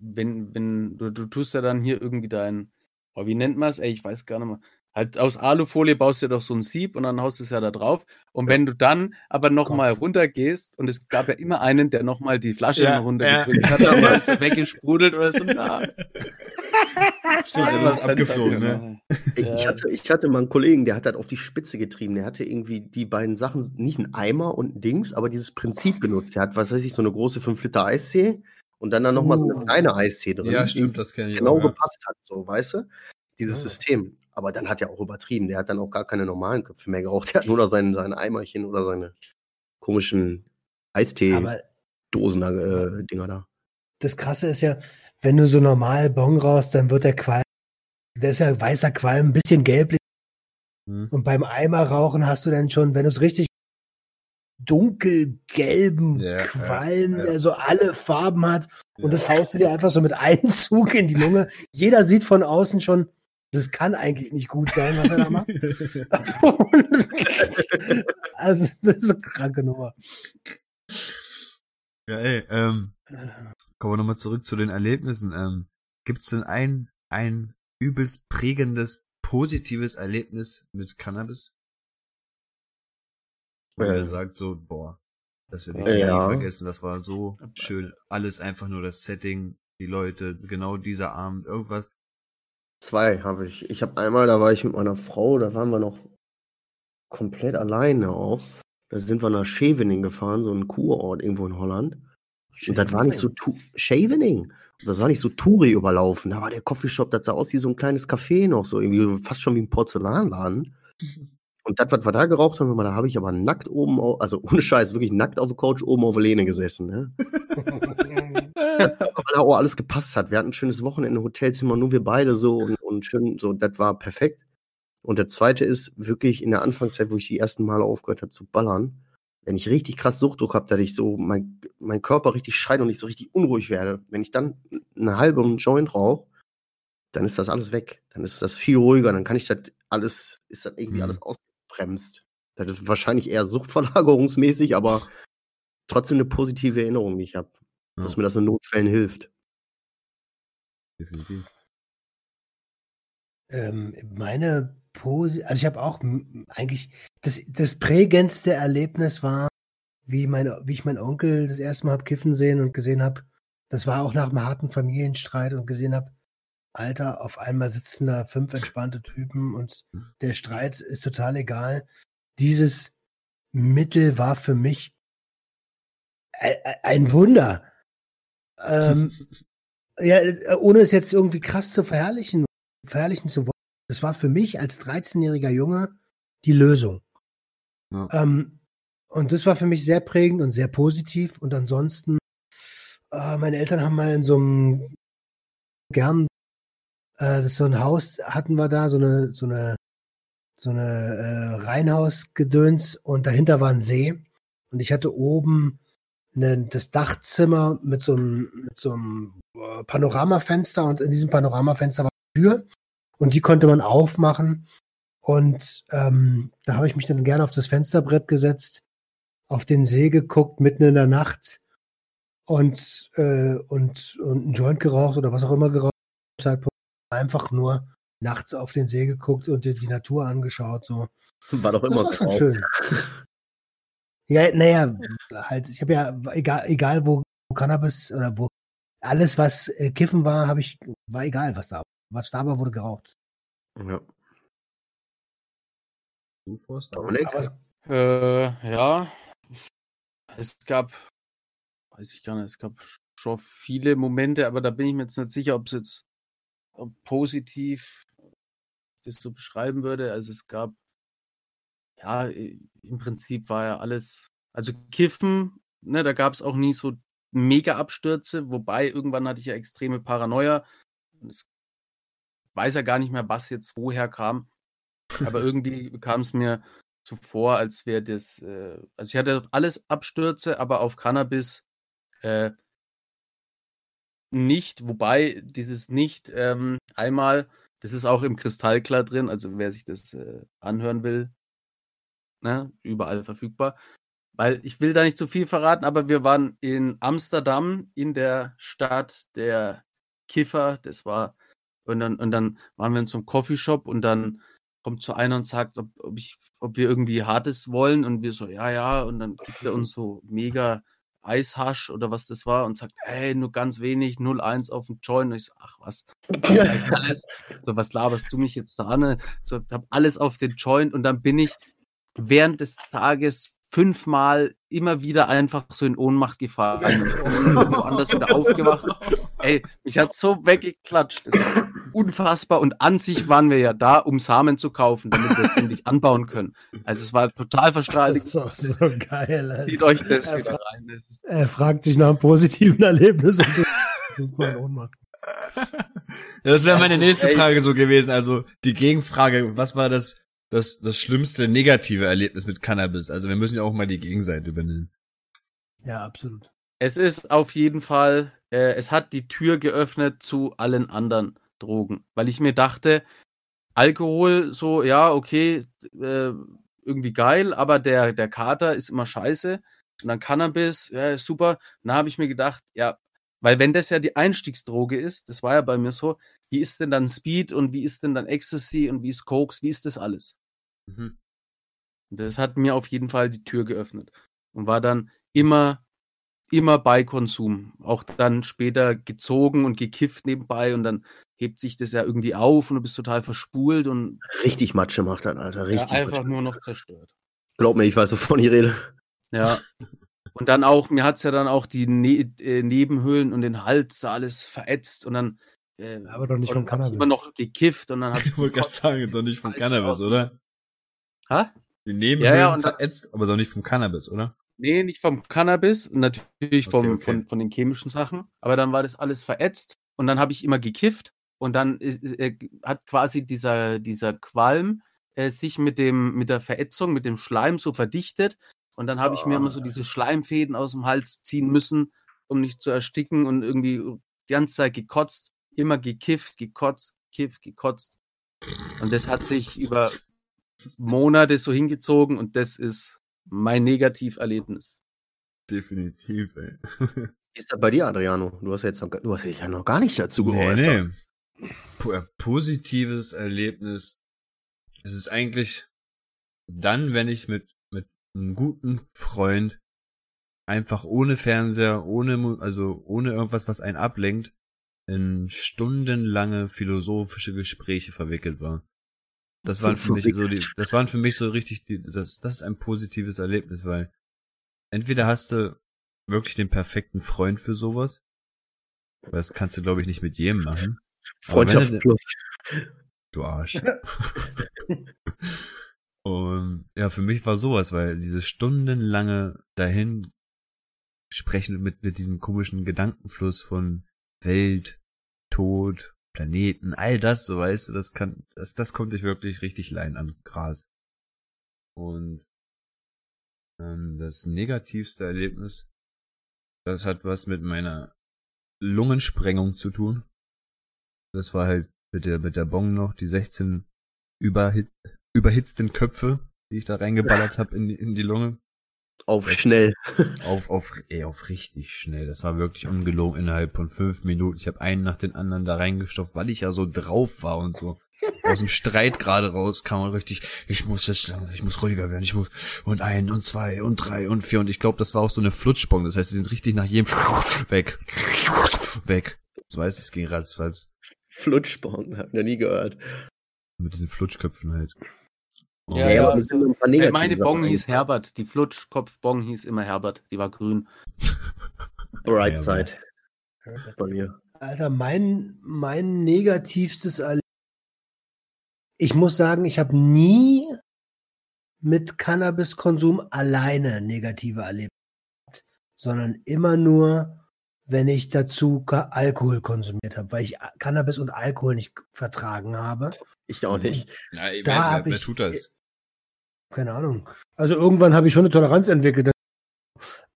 wenn, wenn, du, du tust ja dann hier irgendwie dein, oh, wie nennt man es? Ey, ich weiß gar nicht mehr. Halt aus Alufolie baust du ja doch so ein Sieb und dann haust du es ja da drauf. Und wenn du dann aber nochmal runtergehst, und es gab ja immer einen, der nochmal die Flasche
Ja,
ja, runtergedrückt hat, dann war es (laughs) weggesprudelt oder so. Na, (laughs)
Stimmt,
Ah,
das ist abgeflogen, ne?
Ich,
Ja.
hatte, ich hatte mal einen Kollegen, der hat das auf die Spitze getrieben. Der hatte irgendwie die beiden Sachen, nicht ein Eimer und ein Dings, aber dieses Prinzip genutzt. Der hat, was weiß ich, so eine große 5 Liter Eistee und dann dann nochmal so eine kleine Eistee drin.
Ja, stimmt, das kenne ich
Genau
auch. Ja.
gepasst hat, so, weißt du? Dieses
Ja.
System. Aber dann hat er auch übertrieben. Der hat dann auch gar keine normalen Köpfe mehr geraucht. Der hat nur noch sein, sein Eimerchen oder seine komischen Eistee-Dosen da, äh, Dinger da.
das Krasse ist ja, wenn du so normal Bong raust, dann wird der Qualm, der ist ja weißer Qualm, ein bisschen gelblich.
Hm.
Und beim Eimer rauchen hast du dann schon, wenn du es richtig dunkelgelben
Ja, ja,
Qualm,
ja.
der so alle Farben hat. Und das haust du dir einfach so mit Einzug (laughs) in die Lunge. Jeder sieht von außen schon, das kann eigentlich nicht gut sein, was er da macht. (laughs) also, das ist eine kranke Nummer.
Ja, ey, ähm, kommen wir nochmal zurück zu den Erlebnissen. Ähm, gibt's denn ein, ein übelst prägendes, positives Erlebnis mit Cannabis? Wo
Äh.
ihr sagt so, boah, das wird ich
Ja.
nie vergessen, das war so schön. Alles einfach nur das Setting, die Leute, genau dieser Abend, irgendwas.
Zwei habe ich. Ich habe einmal, da war ich mit meiner Frau, da waren wir noch komplett alleine auch. Da sind wir nach Scheveningen gefahren, so ein Kurort irgendwo in Holland. Und das war nicht so tu Scheveningen. Und das war nicht so Touri überlaufen. Da war der Coffeeshop, das sah aus wie so ein kleines Café noch, so irgendwie fast schon wie ein Porzellanladen. (laughs) Und das, was wir da geraucht haben, da habe ich aber nackt oben, also ohne Scheiß, wirklich nackt auf der Couch oben auf der Lehne gesessen. Ne? (laughs) (laughs) weil auch alles gepasst hat. Wir hatten ein schönes Wochenende im Hotelzimmer, nur wir beide so und, und schön, so, das war perfekt. Und der zweite ist wirklich in der Anfangszeit, wo ich die ersten Male aufgehört habe zu ballern, wenn ich richtig krass Suchtdruck habe, dass ich so, mein, mein Körper richtig schreit und ich so richtig unruhig werde. Wenn ich dann eine halbe Joint rauche, dann ist das alles weg. Dann ist das viel ruhiger, dann kann ich das alles, ist das irgendwie
Mhm.
alles ausgebremst. Das ist wahrscheinlich eher suchtverlagerungsmäßig, aber trotzdem eine positive Erinnerung, die ich habe dass
Ja,
mir das in Notfällen hilft.
definitiv.
Ähm, meine Pose, also ich habe auch eigentlich das, das prägendste Erlebnis war, wie, meine, wie ich meinen Onkel das erste Mal hab kiffen sehen und gesehen habe, das war auch nach einem harten Familienstreit und gesehen habe, Alter, auf einmal sitzen da fünf entspannte Typen und der Streit ist total egal. Dieses Mittel war für mich ein, ein Wunder. Ähm, ja, äh, ohne es jetzt irgendwie krass zu verherrlichen, verherrlichen zu wollen. Das war für mich als 13-jähriger Junge die Lösung.
Ja.
Ähm, und das war für mich sehr prägend und sehr positiv. Und ansonsten, äh, meine Eltern haben mal in so einem gern, äh, so ein Haus hatten wir da, so eine, so eine, so eine äh, Reihenhausgedöns und dahinter war ein See. Und ich hatte oben ne, das Dachzimmer mit so einem, mit so einem äh, Panoramafenster und in diesem Panoramafenster war eine Tür und die konnte man aufmachen. Und ähm, da habe ich mich dann gerne auf das Fensterbrett gesetzt, auf den See geguckt, mitten in der Nacht und, äh, und, und einen Joint geraucht oder was auch immer geraucht. Zeitpunkt einfach nur nachts auf den See geguckt und die, die Natur angeschaut. So.
War doch immer
das war schon schön. (laughs) Ja, naja, halt, ich habe ja, egal, egal wo Cannabis oder wo alles, was äh, Kiffen war, habe ich, war egal, was da war. Was da war, wurde geraucht.
Ja.
Du, Forster?
Dominik?
Äh, ja. Es gab, weiß ich gar nicht, es gab schon viele Momente, aber da bin ich mir jetzt nicht sicher, ob es jetzt ob positiv das so beschreiben würde. Also es gab, ja, im Prinzip war ja alles, also Kiffen, ne, da gab es auch nie so mega Abstürze, wobei irgendwann hatte ich ja extreme Paranoia. Es weiß ja gar nicht mehr, was jetzt woher kam. Aber (laughs) irgendwie kam es mir so vor, als wäre das, äh, also ich hatte auf alles Abstürze, aber auf Cannabis äh, nicht, wobei dieses nicht ähm, einmal, das ist auch im Kristallklar drin, also wer sich das äh, anhören will, ne, überall verfügbar. Weil ich will da nicht zu viel verraten, aber wir waren in Amsterdam, in der Stadt der Kiffer, das war, und dann, und dann waren wir in so einem Coffeeshop und dann kommt zu einer und sagt, ob, ob, ich, ob wir irgendwie Hartes wollen und wir so, ja, ja, und dann gibt er uns (laughs) so mega Eishasch oder was das war und sagt, hey, nur ganz wenig, 0,1 auf dem Joint. Und ich so, ach was, alles. So, was laberst du mich jetzt da an? So, hab alles auf den Joint und dann bin ich während des Tages fünfmal immer wieder einfach so in Ohnmacht gefallen. Und bin woanders wieder (laughs) aufgewacht. Ey, mich hat so weggeklatscht. Das unfassbar. Und an sich waren wir ja da, um Samen zu kaufen, damit wir es endlich anbauen können. Also es war total
das
verstrahlt.
ist auch so geil.
Zieht
Alter.
euch das
Er,
wieder rein. Das ist
er fragt sich nach einem positiven Erlebnis und (laughs) in Ohnmacht.
Ja, das wäre meine nächste. Frage so gewesen. Also die Gegenfrage, was war das, das, das schlimmste negative Erlebnis mit Cannabis? Also wir müssen ja auch mal die Gegenseite übernehmen.
Ja, absolut.
Es ist auf jeden Fall, äh, es hat die Tür geöffnet zu allen anderen Drogen, weil ich mir dachte, Alkohol so, ja, okay, äh, irgendwie geil, aber der, der Kater ist immer scheiße. Und dann Cannabis, ja, super. Dann habe ich mir gedacht, ja, weil wenn das ja die Einstiegsdroge ist, das war ja bei mir so, wie ist denn dann Speed und wie ist denn dann Ecstasy und wie ist Kokes, wie ist das alles?
Mhm.
Das hat mir auf jeden Fall die Tür geöffnet und war dann immer, immer bei Konsum. Auch dann später gezogen und gekifft nebenbei und dann hebt sich das ja irgendwie auf und du bist total verspult und
Richtig Matsche macht das, Alter.
ja,
Richtig
einfach
Matsche.
nur noch zerstört.
Glaub mir, ich weiß, wovon ich rede.
Ja. Und dann auch, mir hat's ja dann auch die ne äh, Nebenhöhlen und den Hals da alles verätzt und dann äh,
Aber doch nicht vom Cannabis.
immer noch gekifft und dann (laughs) hab
Ich wollte gerade sagen, doch nicht vom Cannabis,
aus.
oder?
Hä?
Die Nebenhöhlen
Ja, ja,
verätzt, aber doch nicht vom Cannabis, oder?
Nee, nicht vom Cannabis, natürlich vom,
Okay, okay.
Von, von den chemischen Sachen. Aber dann war das alles verätzt und dann habe ich immer gekifft und dann ist, ist, äh, hat quasi dieser, dieser Qualm äh, sich mit, dem, mit der Verätzung, mit dem Schleim so verdichtet. Und dann habe ich mir immer so diese Schleimfäden aus dem Hals ziehen müssen, um nicht zu ersticken und irgendwie die ganze Zeit gekotzt, immer gekifft, gekotzt, gekifft, gekotzt. Und das hat sich über Monate so hingezogen und das ist mein Negativerlebnis.
Definitiv, ey.
Wie (laughs) ist das bei dir, Adriano? Du hast ja jetzt noch, du hast ja noch gar nicht dazu geäußert.
nee. Po äh, positives Erlebnis. Es ist eigentlich dann, wenn ich mit, mit einem guten Freund einfach ohne Fernseher, ohne, also ohne irgendwas, was einen ablenkt, in stundenlange philosophische Gespräche verwickelt war. Das waren für mich so die, das waren für mich so richtig die, das, das ist ein positives Erlebnis, weil entweder hast du wirklich den perfekten Freund für sowas, weil das kannst du glaube ich nicht mit jedem machen.
Freundschaft
du-
plus.
Du Arsch. (laughs) (laughs) Und ja, für mich war sowas, weil diese stundenlange dahin sprechen mit, mit diesem komischen Gedankenfluss von Welt, Tod, Planeten, all das, so weißt du, das kann, das, das konnte ich wirklich richtig leiden an Gras. Und ähm, das negativste Erlebnis, Das hat was mit meiner Lungensprengung zu tun. Das war halt mit der, mit der Bong noch, die 16 überhit, überhitzten Köpfe, die ich da reingeballert (laughs) habe in, in die Lunge.
Auf schnell. (laughs)
Auf, auf, ey, auf richtig schnell. Das war wirklich ungelogen innerhalb von fünf Minuten. Ich habe einen nach den anderen da reingestopft, weil ich ja so drauf war und so aus dem Streit gerade rauskam und richtig, ich muss jetzt, ich muss ruhiger werden, ich muss, und ein und zwei und drei und vier und ich glaube, das war auch so eine Flutschbong. Das heißt, die sind richtig nach jedem (laughs) weg, weg. So weiß es ging ratzfatz.
Flutschbong, hab ich noch nie gehört.
Mit diesen Flutschköpfen halt.
Ja,
Ja,
ja,
aber wir
so-
sind ein paar
Äh, meine Bong hieß. Herbert. Die Flutschkopf-Bong hieß immer Herbert. Die war grün. (laughs)
Bright
Ja,
Side bei mir.
Alter, mein, mein negativstes Erlebnis. Ich muss sagen, ich habe nie mit Cannabiskonsum alleine negative Erlebnisse gehabt, sondern immer nur, wenn ich dazu Alkohol konsumiert habe, weil ich Cannabis und Alkohol nicht vertragen habe.
Ich auch nicht.
Na, ey,
Da
wer, wer, wer
ich-
tut das?
Keine Ahnung. Also irgendwann habe ich schon eine Toleranz entwickelt.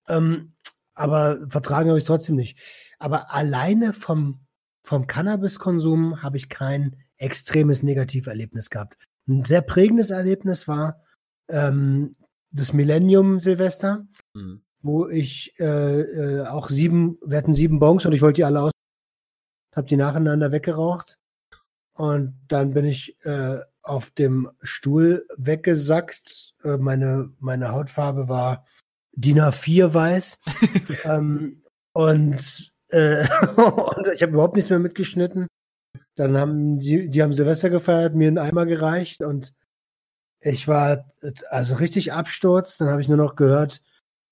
Ähm, aber vertragen habe ich trotzdem nicht. Aber alleine vom, vom Cannabiskonsum habe ich kein extremes Negativerlebnis gehabt. Ein sehr prägendes Erlebnis war ähm, das Millennium Silvester,
Hm.
wo ich äh, äh, auch sieben, wir hatten sieben Bongs und ich wollte die alle aus, habe die nacheinander weggeraucht und dann bin ich äh, auf dem Stuhl weggesackt. Äh, meine, meine Hautfarbe war DIN A4 weiß. (laughs) ähm, und, äh, (laughs) und ich habe überhaupt nichts mehr mitgeschnitten. Dann haben die, die haben Silvester gefeiert, mir einen Eimer gereicht und ich war also richtig Absturz. Dann habe ich nur noch gehört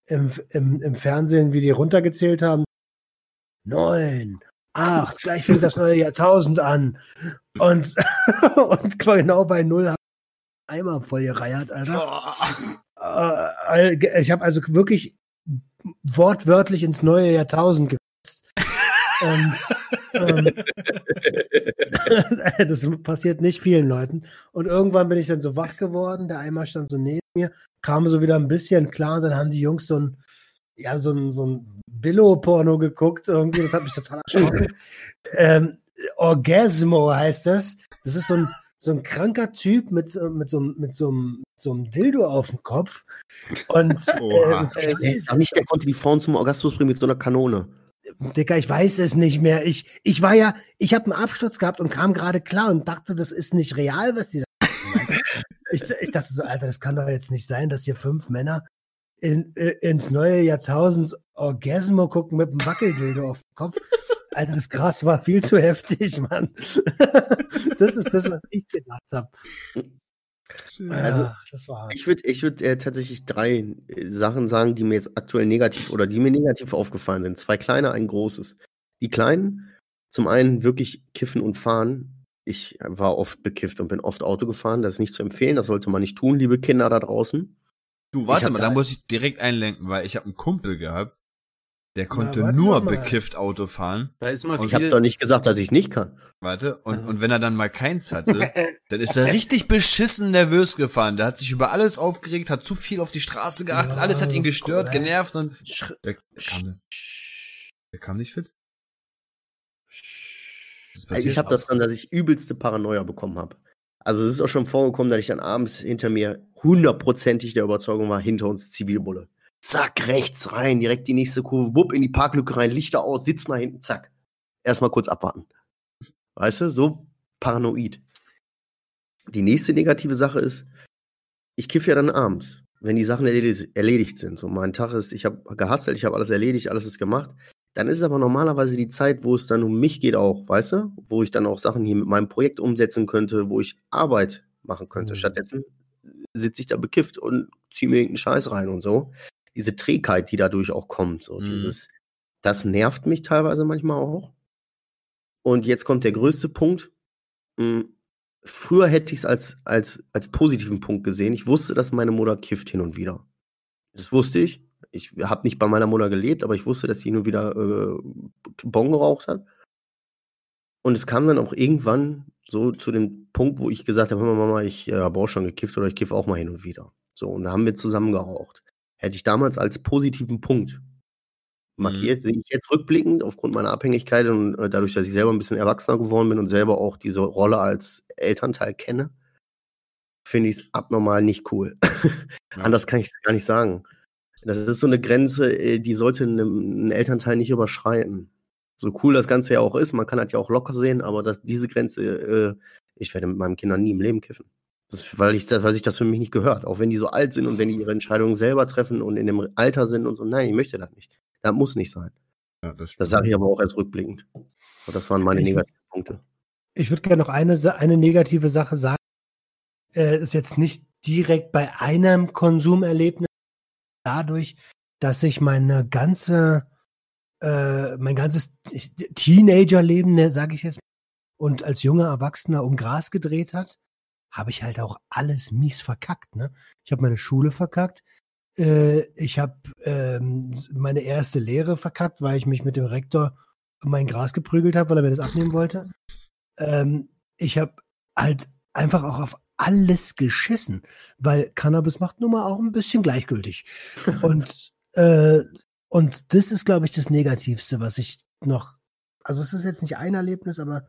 im, im, im Fernsehen, wie die runtergezählt haben. Neun, acht, gleich fängt das neue Jahrtausend an. Und, (laughs) und genau bei null habe ich Eimer voll gereiert, Alter. Äh, ich habe also wirklich wortwörtlich ins neue Jahrtausend gepasst. Und, (laughs) ähm, (laughs) das passiert nicht vielen Leuten. Und irgendwann bin ich dann so wach geworden, der Eimer stand so neben mir, kam so wieder ein bisschen klar und dann haben die Jungs so ein, ja, so ein, so ein Billo-Porno geguckt irgendwie, das hat mich total erschrocken. ähm, Orgasmo heißt das. Das ist so ein, so ein kranker Typ mit, so- mit, so, einem- mit, so, einem- so einem Dildo auf dem Kopf. Und (laughs)
Oha.
so,
Ach nicht, der konnte die Frauen zum Orgasmus bringen mit so einer Kanone.
Dicker, ich weiß es nicht mehr. Ich, ich war ja, ich habe einen Absturz gehabt und kam gerade klar und dachte, das ist nicht real, was die da (laughs) ich, ich dachte so, Alter, das kann doch jetzt nicht sein, dass hier fünf Männer in, äh, ins neue Jahrtausend Orgasmo gucken mit einem Wackeldildo auf dem Kopf. Alter, das Gras war viel zu heftig, Mann. (laughs) das ist das, was ich gedacht habe.
Also,
das war hart.
Ich würde ich würd, äh, tatsächlich drei äh, Sachen sagen, die mir jetzt aktuell negativ oder die mir negativ aufgefallen sind. Zwei kleine, ein großes. Die kleinen, zum einen wirklich kiffen und fahren. Ich war oft bekifft und bin oft Auto gefahren. Das ist nicht zu empfehlen. Das sollte man nicht tun, liebe Kinder da draußen.
Du, warte mal,
da-
da muss ich direkt einlenken, weil ich habe einen Kumpel gehabt, der konnte
warte
nur bekifft Auto fahren.
Da ist mal
Und
Ich habe
viel.
doch nicht gesagt, dass ich es nicht kann.
Warte, und, und wenn er dann mal keins hatte, (laughs) dann ist er richtig beschissen nervös gefahren. Der hat sich über alles aufgeregt, hat zu viel auf die Straße geachtet,
Ja,
alles hat ihn gestört,
korrekt.
genervt und der kam, der kam nicht fit.
Ich habe das dann, dass ich übelste Paranoia bekommen habe. Also es ist auch schon vorgekommen, dass ich dann abends hinter mir hundertprozentig der Überzeugung war, hinter uns Zivilbulle. Zack, rechts rein, direkt die nächste Kurve, wupp, in die Parklücke rein, Lichter aus, Sitz nach hinten, zack. Erstmal kurz abwarten. Weißt du, so paranoid. Die nächste negative Sache ist, ich kiffe ja dann abends, wenn die Sachen erledigt, erledigt sind. So, mein Tag ist, ich habe gehustelt, ich habe alles erledigt, alles ist gemacht. Dann ist es aber normalerweise die Zeit, wo es dann um mich geht auch, weißt du? Wo ich dann auch Sachen hier mit meinem Projekt umsetzen könnte, wo ich Arbeit machen könnte.
Mhm.
Stattdessen sitze ich da bekifft und ziehe mir irgendeinen Scheiß rein und so. Diese Trägheit, die dadurch auch kommt, so
Mhm.
dieses, das nervt mich teilweise manchmal auch. Und jetzt kommt der größte Punkt. Hm, Früher hätte ich es als, als, als positiven Punkt gesehen. Ich wusste, dass meine Mutter kifft hin und wieder. Das wusste ich. Ich habe nicht bei meiner Mutter gelebt, aber ich wusste, dass sie hin und wieder äh, Bon geraucht hat. Und es kam dann auch irgendwann so zu dem Punkt, wo ich gesagt habe, Mama, ich äh, habe auch schon gekifft oder ich kiffe auch mal hin und wieder. So, und da haben wir zusammen geraucht. Hätte ich damals als positiven Punkt markiert. Sehe ich jetzt rückblickend aufgrund meiner Abhängigkeit und äh, dadurch, dass ich selber ein bisschen erwachsener geworden bin und selber auch diese Rolle als Elternteil kenne, finde ich es abnormal nicht cool. (laughs)
Ja.
Anders kann ich es gar nicht sagen. Das ist so eine Grenze, äh, die sollte ein, Elternteil nicht überschreiten. So cool das Ganze ja auch ist, man kann das ja auch locker sehen, aber das, diese Grenze, äh, ich werde mit meinen Kindern nie im Leben kiffen. Das, weil, ich, weil sich das für mich nicht gehört. Auch wenn die so alt sind und wenn die ihre Entscheidungen selber treffen und in dem Alter sind und so. Nein, ich möchte das nicht. Das muss nicht sein.
Ja, das
Das sage ich aber auch erst rückblickend. Und das waren meine
Ich-
negativen Punkte.
Ich würde gerne noch eine, eine negative Sache sagen. Äh, ist jetzt nicht direkt bei einem Konsumerlebnis dadurch, dass sich meine ganze, äh, mein ganzes Teenagerleben, ne, sage ich jetzt, und als junger Erwachsener um Gras gedreht hat, habe ich halt auch alles mies verkackt. Ne? Ich habe meine Schule verkackt. Äh, ich habe ähm, meine erste Lehre verkackt, weil ich mich mit dem Rektor um mein Gras geprügelt habe, weil er mir das abnehmen wollte. Ähm, ich habe halt einfach auch auf alles geschissen, weil Cannabis macht nun mal auch ein bisschen gleichgültig. (laughs) und, äh, und das ist, glaube ich, das Negativste, was ich noch, also es ist jetzt nicht ein Erlebnis, aber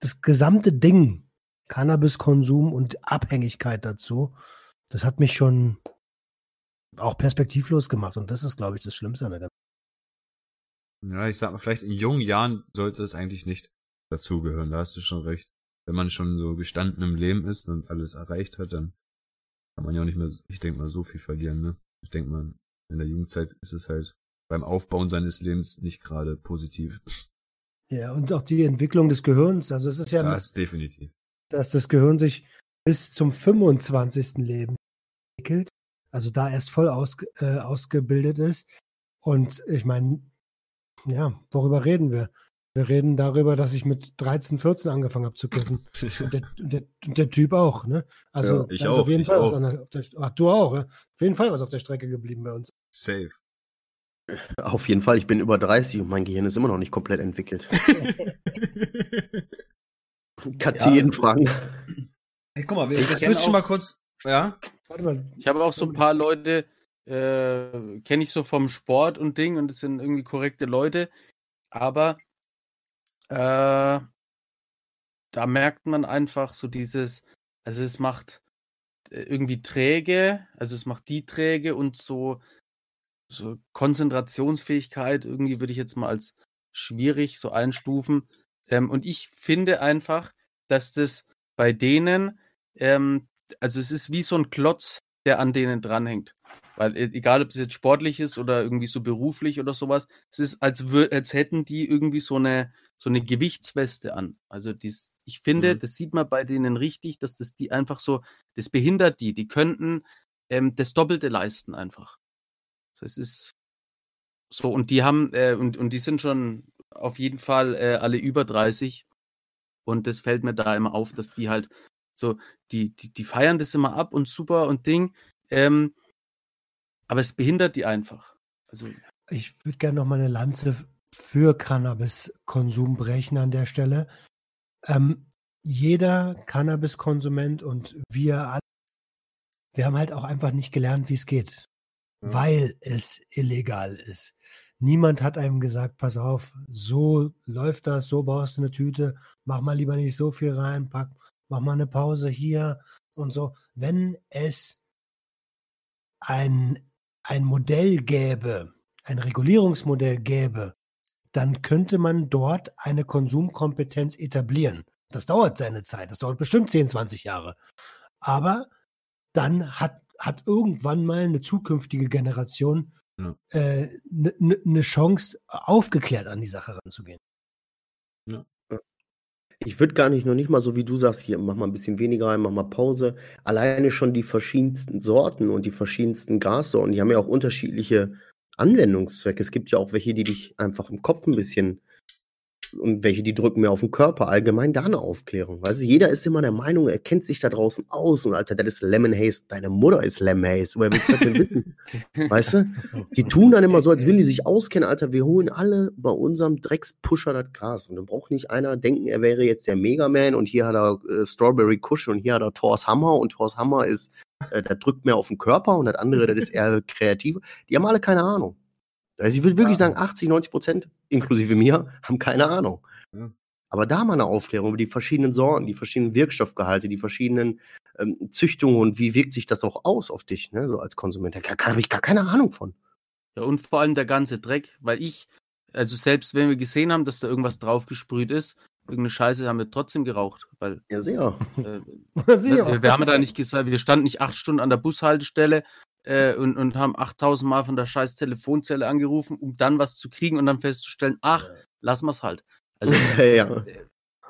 das gesamte Ding, Cannabiskonsum und Abhängigkeit dazu, das hat mich schon auch perspektivlos gemacht. Und das ist, glaube ich, das Schlimmste an der ganzen
Ja, ich sag mal, vielleicht in jungen Jahren sollte es eigentlich nicht dazugehören, da hast du schon recht. Wenn man schon so gestanden im Leben ist und alles erreicht hat, dann kann man ja auch nicht mehr, ich denke mal, so viel verlieren, ne? Ich denke mal, in der Jugendzeit ist es halt beim Aufbauen seines Lebens nicht gerade positiv.
Ja, und auch die Entwicklung des Gehirns. Also es ist ja,
Das definitiv.
Dass das Gehirn sich bis zum 25. Leben entwickelt, also da erst voll ausge, äh, ausgebildet ist. Und ich meine, ja, worüber reden wir? Wir reden darüber, dass ich mit 13, 14 angefangen habe zu kiffen. Und der, der, der Typ auch, ne? Also
Ja, ich
da ist
auch,
auf jeden
ich
Fall was an der, auf der, ach, du auch, ja? Auf jeden Fall was auf der Strecke geblieben bei uns.
Safe.
Auf jeden Fall, ich bin über 30 und mein Gehirn ist immer noch nicht komplett entwickelt. (laughs) (laughs) Kannst du
Ja.
jeden fragen.
Hey, guck mal, wir,
Ich kenn
switchen
auch-
mal kurz. Ja?
Warte mal.
Ich habe auch so ein paar Leute, äh, kenne ich so vom Sport und Ding und das sind irgendwie korrekte Leute, aber äh, da merkt man einfach so dieses, also es macht äh, irgendwie träge, also es macht die träge und so, so Konzentrationsfähigkeit irgendwie würde ich jetzt mal als schwierig so einstufen. Ähm, und ich finde einfach, dass das bei denen, ähm, also es ist wie so ein Klotz, der an denen dranhängt. Weil e- egal, ob es jetzt sportlich ist oder irgendwie so beruflich oder sowas, es ist, als, als hätten die irgendwie so eine, so eine Gewichtsweste an. Also dies, ich finde,
Mhm.
das sieht man bei denen richtig, dass das die einfach so, das behindert die. Die könnten ähm, das Doppelte leisten einfach. Das ist so, und die haben, äh, und, und die sind schon auf jeden Fall äh, alle über 30. Und das fällt mir da immer auf, dass die halt so, die, die, die feiern das immer ab und super und Ding. Ähm, aber es behindert die einfach. Also,
Ich würde gerne noch mal eine Lanze für Cannabiskonsum brechen an der Stelle. Ähm, jeder Cannabiskonsument und wir alle, wir haben halt auch einfach nicht gelernt, wie es geht,
Ja.
weil es illegal ist. Niemand hat einem gesagt, pass auf, so läuft das, so brauchst du eine Tüte, mach mal lieber nicht so viel rein, pack, mach mal eine Pause hier und so. Wenn es ein, ein Modell gäbe, ein Regulierungsmodell gäbe, dann könnte man dort eine Konsumkompetenz etablieren. Das dauert seine Zeit, das dauert bestimmt 10, 20 Jahre. Aber dann hat, hat irgendwann mal eine zukünftige Generation
Ja.
eine äh, ne, ne, ne Chance, aufgeklärt an die Sache ranzugehen.
Ich würde gar nicht, noch nicht mal so wie du sagst, hier, mach mal ein bisschen weniger rein, mach mal Pause. Alleine schon die verschiedensten Sorten und die verschiedensten Grassorten, die haben ja auch unterschiedliche Anwendungszwecke. Es gibt ja auch welche, die dich einfach im Kopf ein bisschen und welche, die drücken mir auf den Körper. Allgemein da eine Aufklärung. Weißt du, jeder ist immer der Meinung, er kennt sich da draußen aus und Alter, das ist Lemon Haze, deine Mutter ist Lemon Haze. Woher willst du das denn wissen? (laughs) Weißt du? Die tun dann immer so, als würden die sich auskennen, Alter. Wir holen alle bei unserem Dreckspusher das Gras. Und dann braucht nicht einer denken, er wäre jetzt der Megaman und hier hat er äh, Strawberry Kush und hier hat er Thors Hammer und Thors Hammer ist, äh, der drückt mehr auf den Körper und das andere, das ist eher kreativ. Die haben alle keine Ahnung. Also ich würde wirklich
Ja.
sagen, 80, 90 Prozent, inklusive mir, haben keine Ahnung.
Ja.
Aber da mal eine Aufklärung über die verschiedenen Sorten, die verschiedenen Wirkstoffgehalte, die verschiedenen ähm, Züchtungen und wie wirkt sich das auch aus auf dich, ne, so als Konsument. Da habe ich gar keine Ahnung von.
Ja, und vor allem der ganze Dreck, weil ich, also selbst wenn wir gesehen haben, dass da irgendwas draufgesprüht ist, irgendeine Scheiße haben wir trotzdem geraucht, weil
Ja, sehr.
äh, (laughs)
Sicher.
wir, wir haben da nicht gesagt, wir standen nicht acht Stunden an der Bushaltestelle äh, und, und haben 8000 Mal von der scheiß Telefonzelle angerufen, um dann was zu kriegen und dann festzustellen, ach, lassen wir's halt. Also, (laughs)
ja.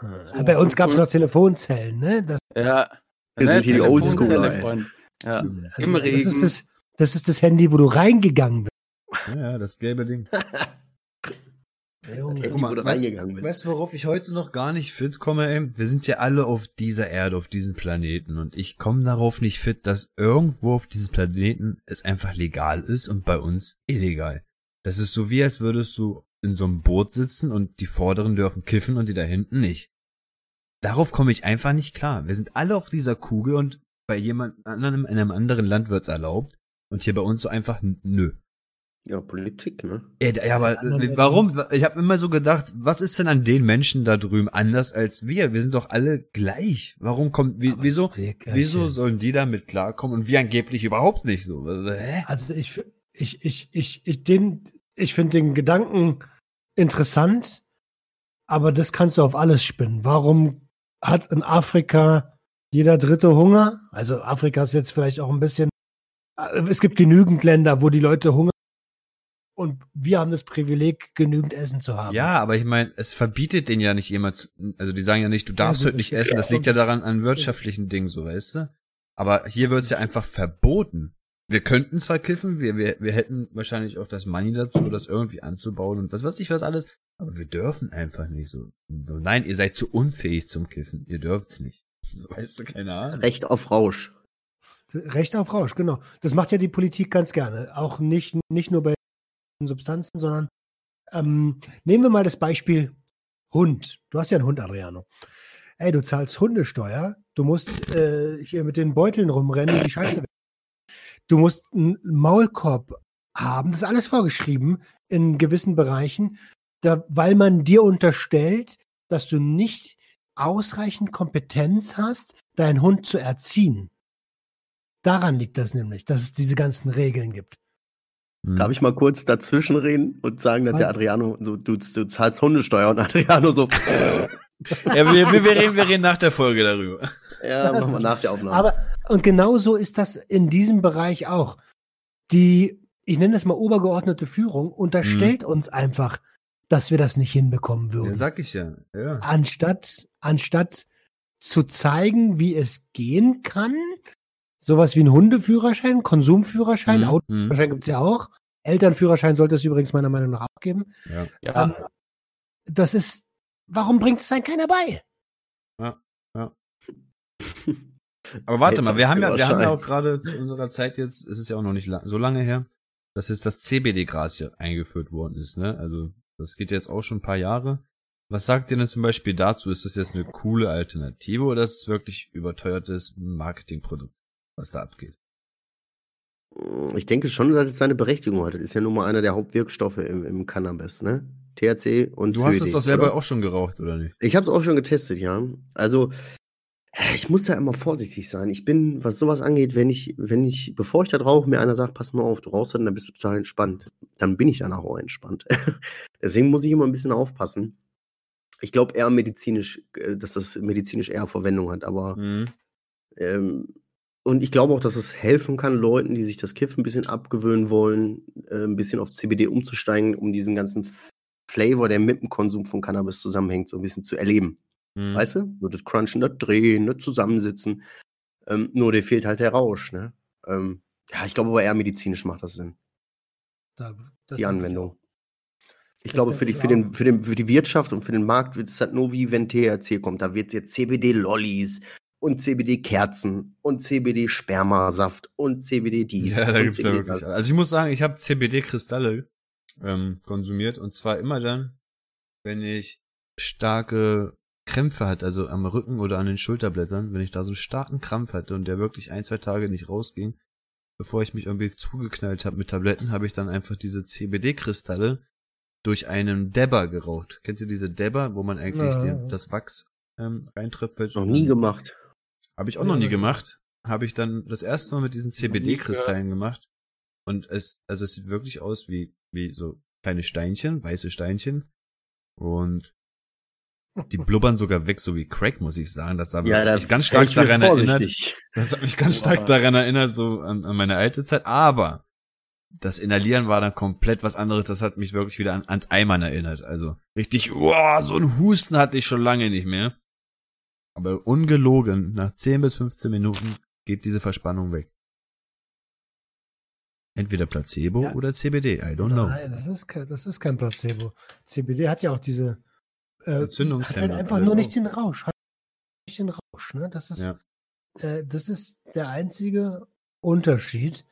Ja, Bei uns gab es noch Telefonzellen, ne? Das,
ja.
Wir sind hier die Oldschooler,
Telefonzelle,
ey.
Freund. Ja.
also
Im
Das
Regen.
ist das, das ist das Handy, wo du reingegangen bist.
Ja, ja, das gelbe Ding. (laughs)
Junge.
Guck mal,
weißt-
reingegangen bist.
Weißt du, worauf ich heute noch gar nicht fit komme, ey? Wir sind ja alle auf dieser Erde, auf diesem Planeten und ich komme darauf nicht fit, dass irgendwo auf diesem Planeten es einfach legal ist und bei uns illegal. Das ist so wie, als würdest du in so einem Boot sitzen und die Vorderen dürfen kiffen und die da hinten nicht. Darauf komme ich einfach nicht klar. Wir sind alle auf dieser Kugel und bei jemand anderem in einem anderen Land wird's erlaubt und hier bei uns so einfach nö.
Ja, Politik, ne?
Ja, da- ja, aber äh, warum? Ich habe immer so gedacht, was ist denn an den Menschen da drüben anders als wir? Wir sind doch alle gleich. Warum kommt, wie, wieso, wieso sollen die damit klarkommen und wir angeblich überhaupt nicht so? Hä?
Also ich, ich, ich, ich, ich, den, ich finde den Gedanken interessant, aber das kannst du auf alles spinnen. Warum hat in Afrika jeder Dritte Hunger? Also Afrika ist jetzt vielleicht auch ein bisschen, äh, es gibt genügend Länder, wo die Leute Hunger und wir haben das Privileg, genügend Essen zu haben.
Ja, aber ich meine, es verbietet denen ja nicht jemand, zu- also die sagen ja nicht, du darfst
Ja,
heute nicht essen, das liegt ja daran an wirtschaftlichen Dingen, so weißt du? Aber hier wird's ja einfach verboten. Wir könnten zwar kiffen, wir, wir, wir hätten wahrscheinlich auch das Money dazu, das irgendwie anzubauen und was weiß ich was alles, aber wir dürfen einfach nicht so. so nein, ihr seid zu unfähig zum Kiffen, ihr dürft's nicht. So, weißt du, keine Ahnung.
Recht auf Rausch.
Recht auf Rausch, genau. Das macht ja die Politik ganz gerne. Auch nicht, nicht nur bei Substanzen, sondern ähm, nehmen wir mal das Beispiel Hund. Du hast ja einen Hund, Adriano. Ey, du zahlst Hundesteuer, du musst äh, hier mit den Beuteln rumrennen, die Scheiße. Du musst einen Maulkorb haben, das ist alles vorgeschrieben in gewissen Bereichen, da, weil man dir unterstellt, dass du nicht ausreichend Kompetenz hast, deinen Hund zu erziehen. Daran liegt das nämlich, dass es diese ganzen Regeln gibt.
Darf ich mal kurz dazwischen reden und sagen, dass der? Adriano, so, du, du zahlst Hundesteuer und Adriano so, (laughs)
Ja, wir, wir, reden, wir reden nach der Folge darüber.
ja, (laughs) machen wir nach der Aufnahme.
Aber, und genauso ist das in diesem Bereich auch. Die, ich nenne es mal obergeordnete Führung, unterstellt uns einfach, dass wir das nicht hinbekommen würden.
Ja, sag ich ja. ja.
anstatt, anstatt zu zeigen, wie es gehen kann, sowas wie ein Hundeführerschein, Konsumführerschein,
Mhm.
Autoführerschein gibt's ja auch. Elternführerschein sollte es übrigens meiner Meinung nach auch geben.
Ja.
Ja,
Ähm, das ist, warum bringt es dann keiner bei?
Aber warte mal, wir haben ja, wir haben ja auch gerade zu unserer Zeit jetzt, es ist ja auch noch nicht so lange her, dass jetzt das CBD-Gras hier eingeführt worden ist, ne? Also, das geht jetzt auch schon ein paar Jahre. Was sagt ihr denn zum Beispiel dazu? Ist das jetzt eine coole Alternative oder ist es wirklich überteuertes Marketingprodukt, was da abgeht?
Ich denke schon, dass es seine Berechtigung hat. Das ist ja nun mal einer der Hauptwirkstoffe im, im Cannabis, ne? THC und
Du hast
CBD,
es doch selber
oder?
auch schon geraucht, oder nicht?
Ich habe es auch schon getestet, ja. Also ich muss da immer vorsichtig sein. Ich bin, was sowas angeht, wenn ich, wenn ich, bevor ich da rauche, mir einer sagt, pass mal auf, du rauchst dann, dann bist du total entspannt. Dann bin ich danach auch entspannt. (laughs) Deswegen muss ich immer ein bisschen aufpassen. Ich glaube eher medizinisch, äh, dass das medizinisch eher Verwendung hat, aber
Mhm.
ähm, und ich glaube auch, dass es helfen kann, Leuten, die sich das Kiffen ein bisschen abgewöhnen wollen, äh, ein bisschen auf CBD umzusteigen, um diesen ganzen Flavor, der mit dem Konsum von Cannabis zusammenhängt, so ein bisschen zu erleben.
Mhm.
Weißt du? So das Crunchen, das Drehen, das Zusammensitzen. Ähm, nur dir fehlt halt der Rausch, ne? Ähm, ja, ich glaube aber eher medizinisch macht das Sinn,
Da, das
die Anwendung. Ich
Das
glaube, für die, für, den, für, den, für die Wirtschaft und für den Markt wird es halt nur wie wenn THC kommt. Da wird es jetzt CBD-Lollis und CBD-Kerzen und CBD-Spermasaft und CBD dies.
Ja, da
und
gibt's ja
CBD
wirklich. Also ich muss sagen, ich habe CBD-Kristalle ähm, konsumiert und zwar immer dann, wenn ich starke Krämpfe hatte, also am Rücken oder an den Schulterblättern, wenn ich da so einen starken Krampf hatte und der wirklich ein, zwei Tage nicht rausging, bevor ich mich irgendwie zugeknallt habe mit Tabletten, habe ich dann einfach diese CBD-Kristalle durch einen Debber geraucht. Kennt ihr diese Debber, wo man eigentlich
Ja.
den, das Wachs ähm, reintröpfelt?
Noch nie gemacht.
Habe ich auch
Ja,
noch nie gemacht. Habe ich dann das erste Mal mit diesen CBD-Kristallen gemacht. Und es, also es sieht wirklich aus wie, wie so kleine Steinchen, weiße Steinchen. Und die (laughs) blubbern sogar weg, so wie Crack, muss ich sagen. Das hat
Ja, da
mich ganz stark daran erinnert. Das hat mich ganz stark
Boah.
daran erinnert, so an, an meine alte Zeit. Aber das Inhalieren war dann komplett was anderes. Das hat mich wirklich wieder an, ans Eimern erinnert. Also richtig, wow, so ein Husten hatte ich schon lange nicht mehr. Aber ungelogen, nach 10 bis 15 Minuten geht diese Verspannung weg. Entweder Placebo
Ja.
oder CBD, I don't know.
Nein, das ist, kein, das ist kein Placebo. CBD hat ja auch diese äh, hat halt
Entzündungshemmer.
einfach nur nicht den Rausch. Hat nicht den Rausch, ne? Das ist,
Ja.
äh, das ist der einzige Unterschied.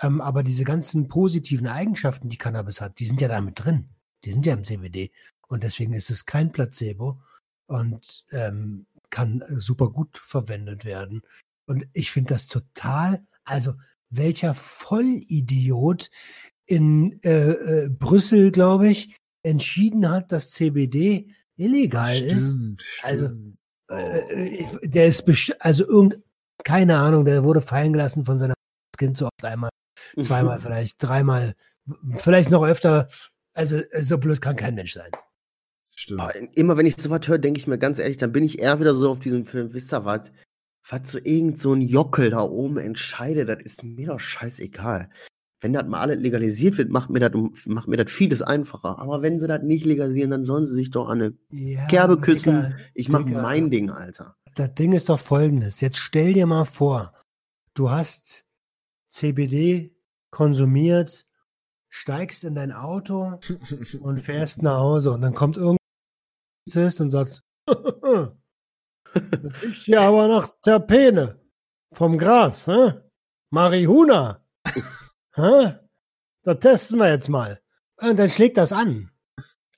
Ähm, aber diese ganzen positiven Eigenschaften, die Cannabis hat, die sind ja damit drin. Die sind ja im CBD. Und deswegen ist es kein Placebo und ähm, kann äh, super gut verwendet werden. Und ich finde das total, also welcher Vollidiot in äh, äh, Brüssel, glaube ich, entschieden hat, dass CBD illegal ist.
Stimmt,
Also,
stimmt.
Äh, ich- der ist also irgend keine Ahnung, der wurde fallen gelassen von seinem Kind so oft einmal, zweimal vielleicht, dreimal, vielleicht noch öfter. Also äh, so blöd kann kein Mensch sein.
Stimmt.
Aber immer wenn ich sowas höre, denke ich mir ganz ehrlich, dann bin ich eher wieder so auf diesem Film, wisst ihr was? Was so irgend so ein Jockel da oben entscheidet, das ist mir doch scheißegal. Wenn das mal alles legalisiert wird, macht mir das macht mir das vieles einfacher. Aber wenn sie das nicht legalisieren, dann sollen sie sich doch an eine
Ja,
Kerbe küssen.
Digga,
Ich mach
Digga.
mein Ding, Alter.
das Ding ist doch folgendes. Jetzt stell dir mal vor, du hast CBD konsumiert, steigst in dein Auto (laughs) und fährst nach Hause und dann kommt irgendein Polizist und sagt, (laughs) das riecht hier aber nach Terpene vom Gras, hä? Marihuna. (laughs) hä? Das testen wir jetzt mal. Und dann schlägt das an.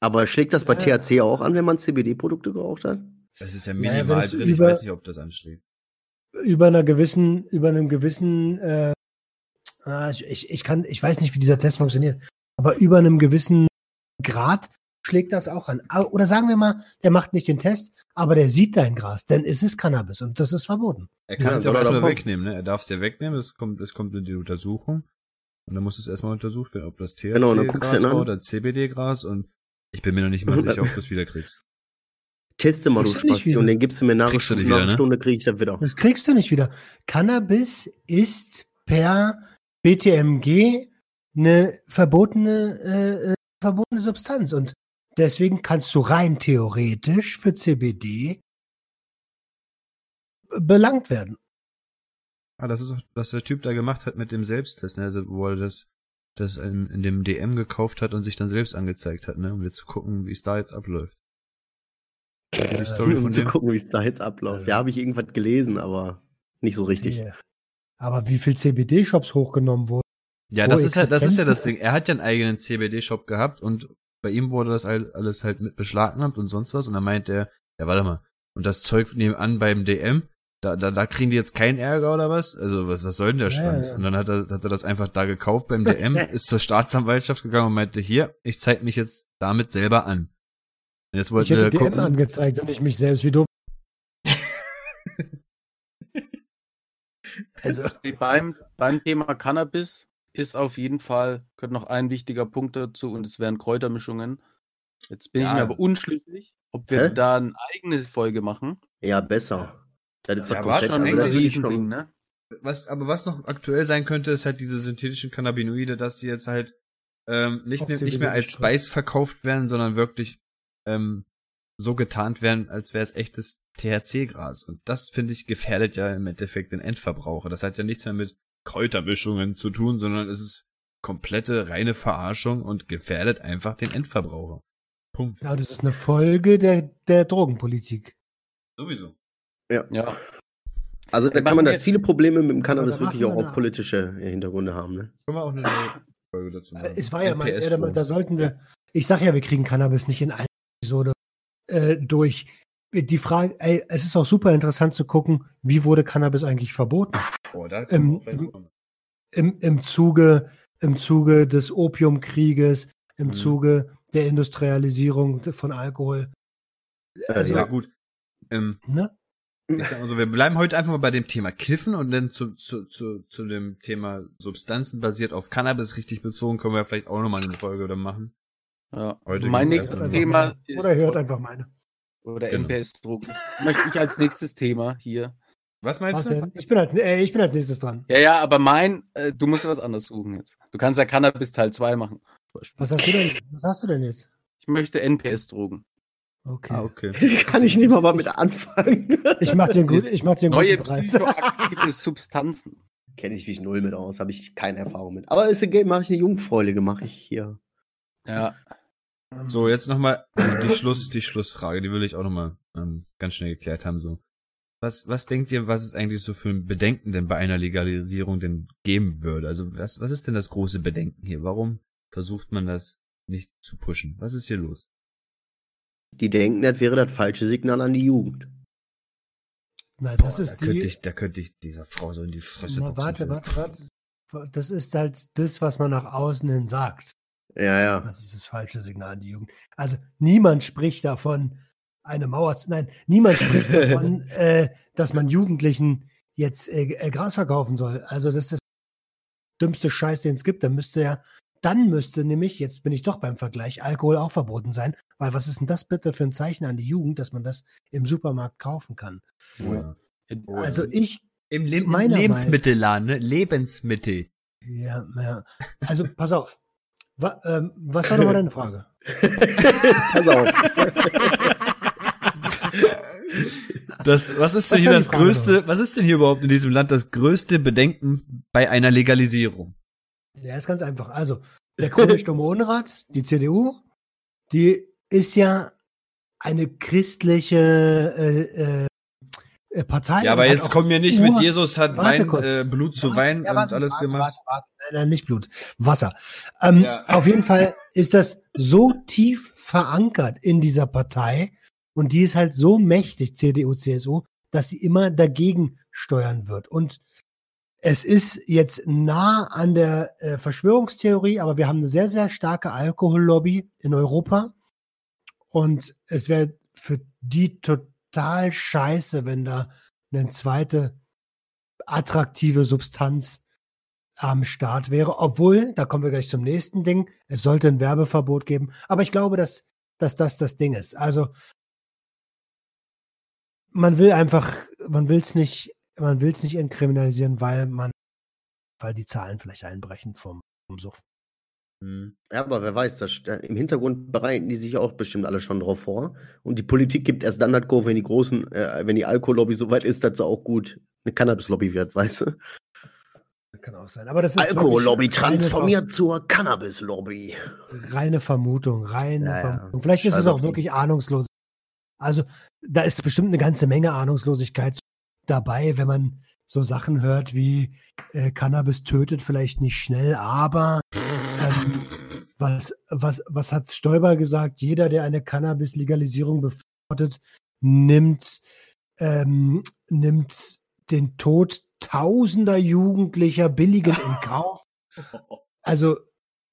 Aber schlägt das bei
Ja.
THC auch an, wenn man CBD-Produkte geraucht hat?
Es ist ja
Naja,
minimal
es
drin. Ich
über-
weiß nicht, ob das anschlägt.
über einer gewissen, über einem gewissen, äh, ah, ich, ich, ich kann, ich weiß nicht, wie dieser Test funktioniert, aber über einem gewissen Grad schlägt das auch an. Oder sagen wir mal, der macht nicht den Test, aber der sieht dein Gras, denn es ist Cannabis und das ist verboten.
Er kann es ja
er
erstmal wegnehmen, ne? Er darf es ja wegnehmen, es kommt, es kommt in die Untersuchung. Und dann muss es erstmal untersucht werden, ob das
Genau,
THC-Gras
an.
war oder CBD-Gras und ich bin mir noch nicht mal sicher, ob du es wieder kriegst. (laughs)
Teste mal, du Spasti, und den gibst du mir nach,
Kriegst du
nach
nicht wieder,
einer
ne?
Stunde, krieg ich das wieder.
Das kriegst du nicht wieder. Cannabis ist per BTMG eine verbotene, äh, äh, verbotene Substanz und deswegen kannst du rein theoretisch für CBD belangt werden.
Ah, das ist auch, was der Typ da gemacht hat mit dem Selbsttest, ne? Also, wo er das, das in, in dem DM gekauft hat und sich dann selbst angezeigt hat, ne? Um jetzt zu gucken, wie es da jetzt abläuft. Story (laughs)
um zu
dem?
gucken, wie es da jetzt abläuft. Ja, habe ich irgendwas gelesen, aber nicht so richtig.
Die- Aber wie viel CBD-Shops hochgenommen wurden?
Ja, das ist halt, das ist ja das Ding. Er hat ja einen eigenen CBD-Shop gehabt und bei ihm wurde das all- alles halt mit beschlagnahmt und sonst was und dann meint er, ja, warte mal, und das Zeug nebenan beim DM, da, da, da kriegen die jetzt keinen Ärger oder was? Also, was, was soll denn der
Ja,
Schwanz?
ja.
Und dann hat er, hat er das einfach da gekauft beim DM, (laughs) ist zur Staatsanwaltschaft gegangen und meinte, hier, ich zeig mich jetzt damit selber an. Und jetzt
Ich
wollten wir
hätte DM
gucken,
angezeigt und nicht mich selbst. Wie doof. (laughs) Also,
Wie beim, beim Thema Cannabis ist auf jeden Fall, gehört noch ein wichtiger Punkt dazu und es wären Kräutermischungen. Jetzt bin
Ja.
ich mir aber unschlüssig, ob wir
Hä?
da eine eigene Folge machen.
Ja, besser. Das ist
Ja, war schon eigentlich
Riesending,
schon-
ne?
was, aber was noch aktuell sein könnte, ist halt diese synthetischen Cannabinoide, dass die jetzt halt ähm, nicht, mehr, nicht mehr als. Spice verkauft werden, sondern wirklich ähm, so getarnt werden, als wäre es echtes THC-Gras. Und das, finde ich, gefährdet ja im Endeffekt den Endverbraucher. Das hat ja nichts mehr mit Kräutermischungen zu tun, sondern es ist komplette reine Verarschung und gefährdet einfach den Endverbraucher. Punkt.
ja, das ist eine Folge der, der Drogenpolitik.
Sowieso.
Ja.
Also da
Wir
kann man das viele Probleme mit dem Cannabis
da
wirklich auch auf politische äh, Hintergründe haben, ne?
Können wir auch eine Folge dazu machen.
Es war ja mal, ja, da, da sollten wir, ich sag ja, wir kriegen Cannabis nicht in einer Episode äh, durch. Die Frage, ey, es ist auch super interessant zu gucken, wie wurde Cannabis eigentlich verboten?
Oh, kommen.
im, im Zuge, im Zuge des Opiumkrieges, im
Mhm.
Zuge der Industrialisierung von Alkohol.
Also,
ja, gut. Ähm,
Ne?
ich sag mal so, wir bleiben heute einfach mal bei dem Thema Kiffen und dann zu, zu, zu, zu dem Thema Substanzen basiert auf Cannabis richtig bezogen, können wir vielleicht auch nochmal eine Folge dann machen.
Ja.
Heute
mein nächstes Thema ist
Oder hört einfach meine.
Oder
Genau.
NPS-Druck. Das möchte ich als nächstes Thema hier.
Was
Was
meinst du?
denn? Ich bin als, äh, ich bin als nächstes dran.
Ja, ja, aber mein, äh, du musst ja was anderes suchen jetzt. Du kannst ja Cannabis Teil 2 machen.
Was hast du denn? Was hast du denn jetzt?
Ich möchte NPS-Drogen.
Okay.
Ah, okay. (laughs)
Kann ich nicht mal mal mit anfangen.
Ich mach dir einen guten, ich mach dir einen
Neue
guten Preis.
psychoaktive (laughs) Substanzen.
Kenne ich mich null mit aus, habe ich keine Erfahrung mit. Aber ist okay, mache ich eine Jungfräulige, mache ich hier.
Ja.
So, jetzt nochmal die Schluss, die Schlussfrage, die will ich auch nochmal ähm, ganz schnell geklärt haben. So, was, was denkt ihr, was es eigentlich so für ein Bedenken denn bei einer Legalisierung denn geben würde? Also was, was ist denn das große Bedenken hier? Warum versucht man das nicht zu pushen? Was ist hier los?
Die denken, das wäre das falsche Signal an die Jugend.
Nein, das
Boah,
ist
da könnte
die.
ich, da könnte ich dieser Frau so in die Fresse
Na,
boxen
warte, warte, warte. Das ist halt das, was man nach außen hin sagt.
Ja, ja.
Das ist das falsche Signal an die Jugend. Also niemand spricht davon, eine Mauer zu. Nein, niemand spricht davon, (laughs) äh, dass man Jugendlichen jetzt äh, äh, Gras verkaufen soll. Also das ist das dümmste Scheiß, den es gibt. Dann müsste ja, dann müsste nämlich, jetzt bin ich doch beim Vergleich, Alkohol auch verboten sein. Weil was ist denn das bitte für ein Zeichen an die Jugend, dass man das im Supermarkt kaufen kann?
Ja.
Also ich
Im, Le im Lebensmittelladen, ne? Lebensmittel.
Ja, ja. Also pass auf. Wa ähm, was war nochmal deine Frage? (laughs)
Pass auf.
Das, was ist denn
Was
hier das
Frage
größte, was ist denn hier überhaupt in diesem Land das größte Bedenken bei einer Legalisierung?
Ja, ist ganz einfach. Also, der chronisch dumme Unrat, die CDU, die ist ja eine christliche äh, äh, Partei.
Ja, aber
und hat
jetzt kommen wir nicht mit Jesus hat Wein, äh, Blut zu
Warte,
Wein
ja,
und
warte,
alles
warte,
gemacht.
Warte, warte. Nein, nein, nicht Blut. Wasser. Ähm,
Ja.
Auf jeden Fall ist das so tief verankert in dieser Partei und die ist halt so mächtig, CDU, CSU, dass sie immer dagegen steuern wird. Und es ist jetzt nah an der äh, Verschwörungstheorie, aber wir haben eine sehr, sehr starke Alkohollobby in Europa. Und es wäre für die total scheiße, wenn da eine zweite attraktive Substanz am Start wäre. Obwohl, da kommen wir gleich zum nächsten Ding, es sollte ein Werbeverbot geben. Aber ich glaube, dass, dass das das Ding ist. Also, man will einfach, man will es nicht, man will es nicht entkriminalisieren, weil man, weil die Zahlen vielleicht einbrechen vom, vom Suff.
Hm.
Ja, aber wer weiß, das, im Hintergrund bereiten die sich auch bestimmt alle schon drauf vor. Und die Politik gibt erst dann das Go, wenn die großen, äh, wenn die Alkohollobby so weit ist, dass sie auch gut eine Cannabis-Lobby wird, (laughs) weißt du?
Kann auch sein. Aber das ist
Alkohollobby transformiert zur Cannabis-Lobby.
reine Vermutung, reine
Ja, ja.
Vermutung. Vielleicht ist es
Scheiß
auch wirklich ahnungslos. Also, da ist bestimmt eine ganze Menge Ahnungslosigkeit dabei, wenn man so Sachen hört wie äh, Cannabis tötet vielleicht nicht schnell, aber ähm, was, was, was hat Stoiber gesagt? Jeder, der eine Cannabis-Legalisierung befürwortet, nimmt, ähm, nimmt den Tod tausender Jugendlicher billigen in Kauf. (laughs) Also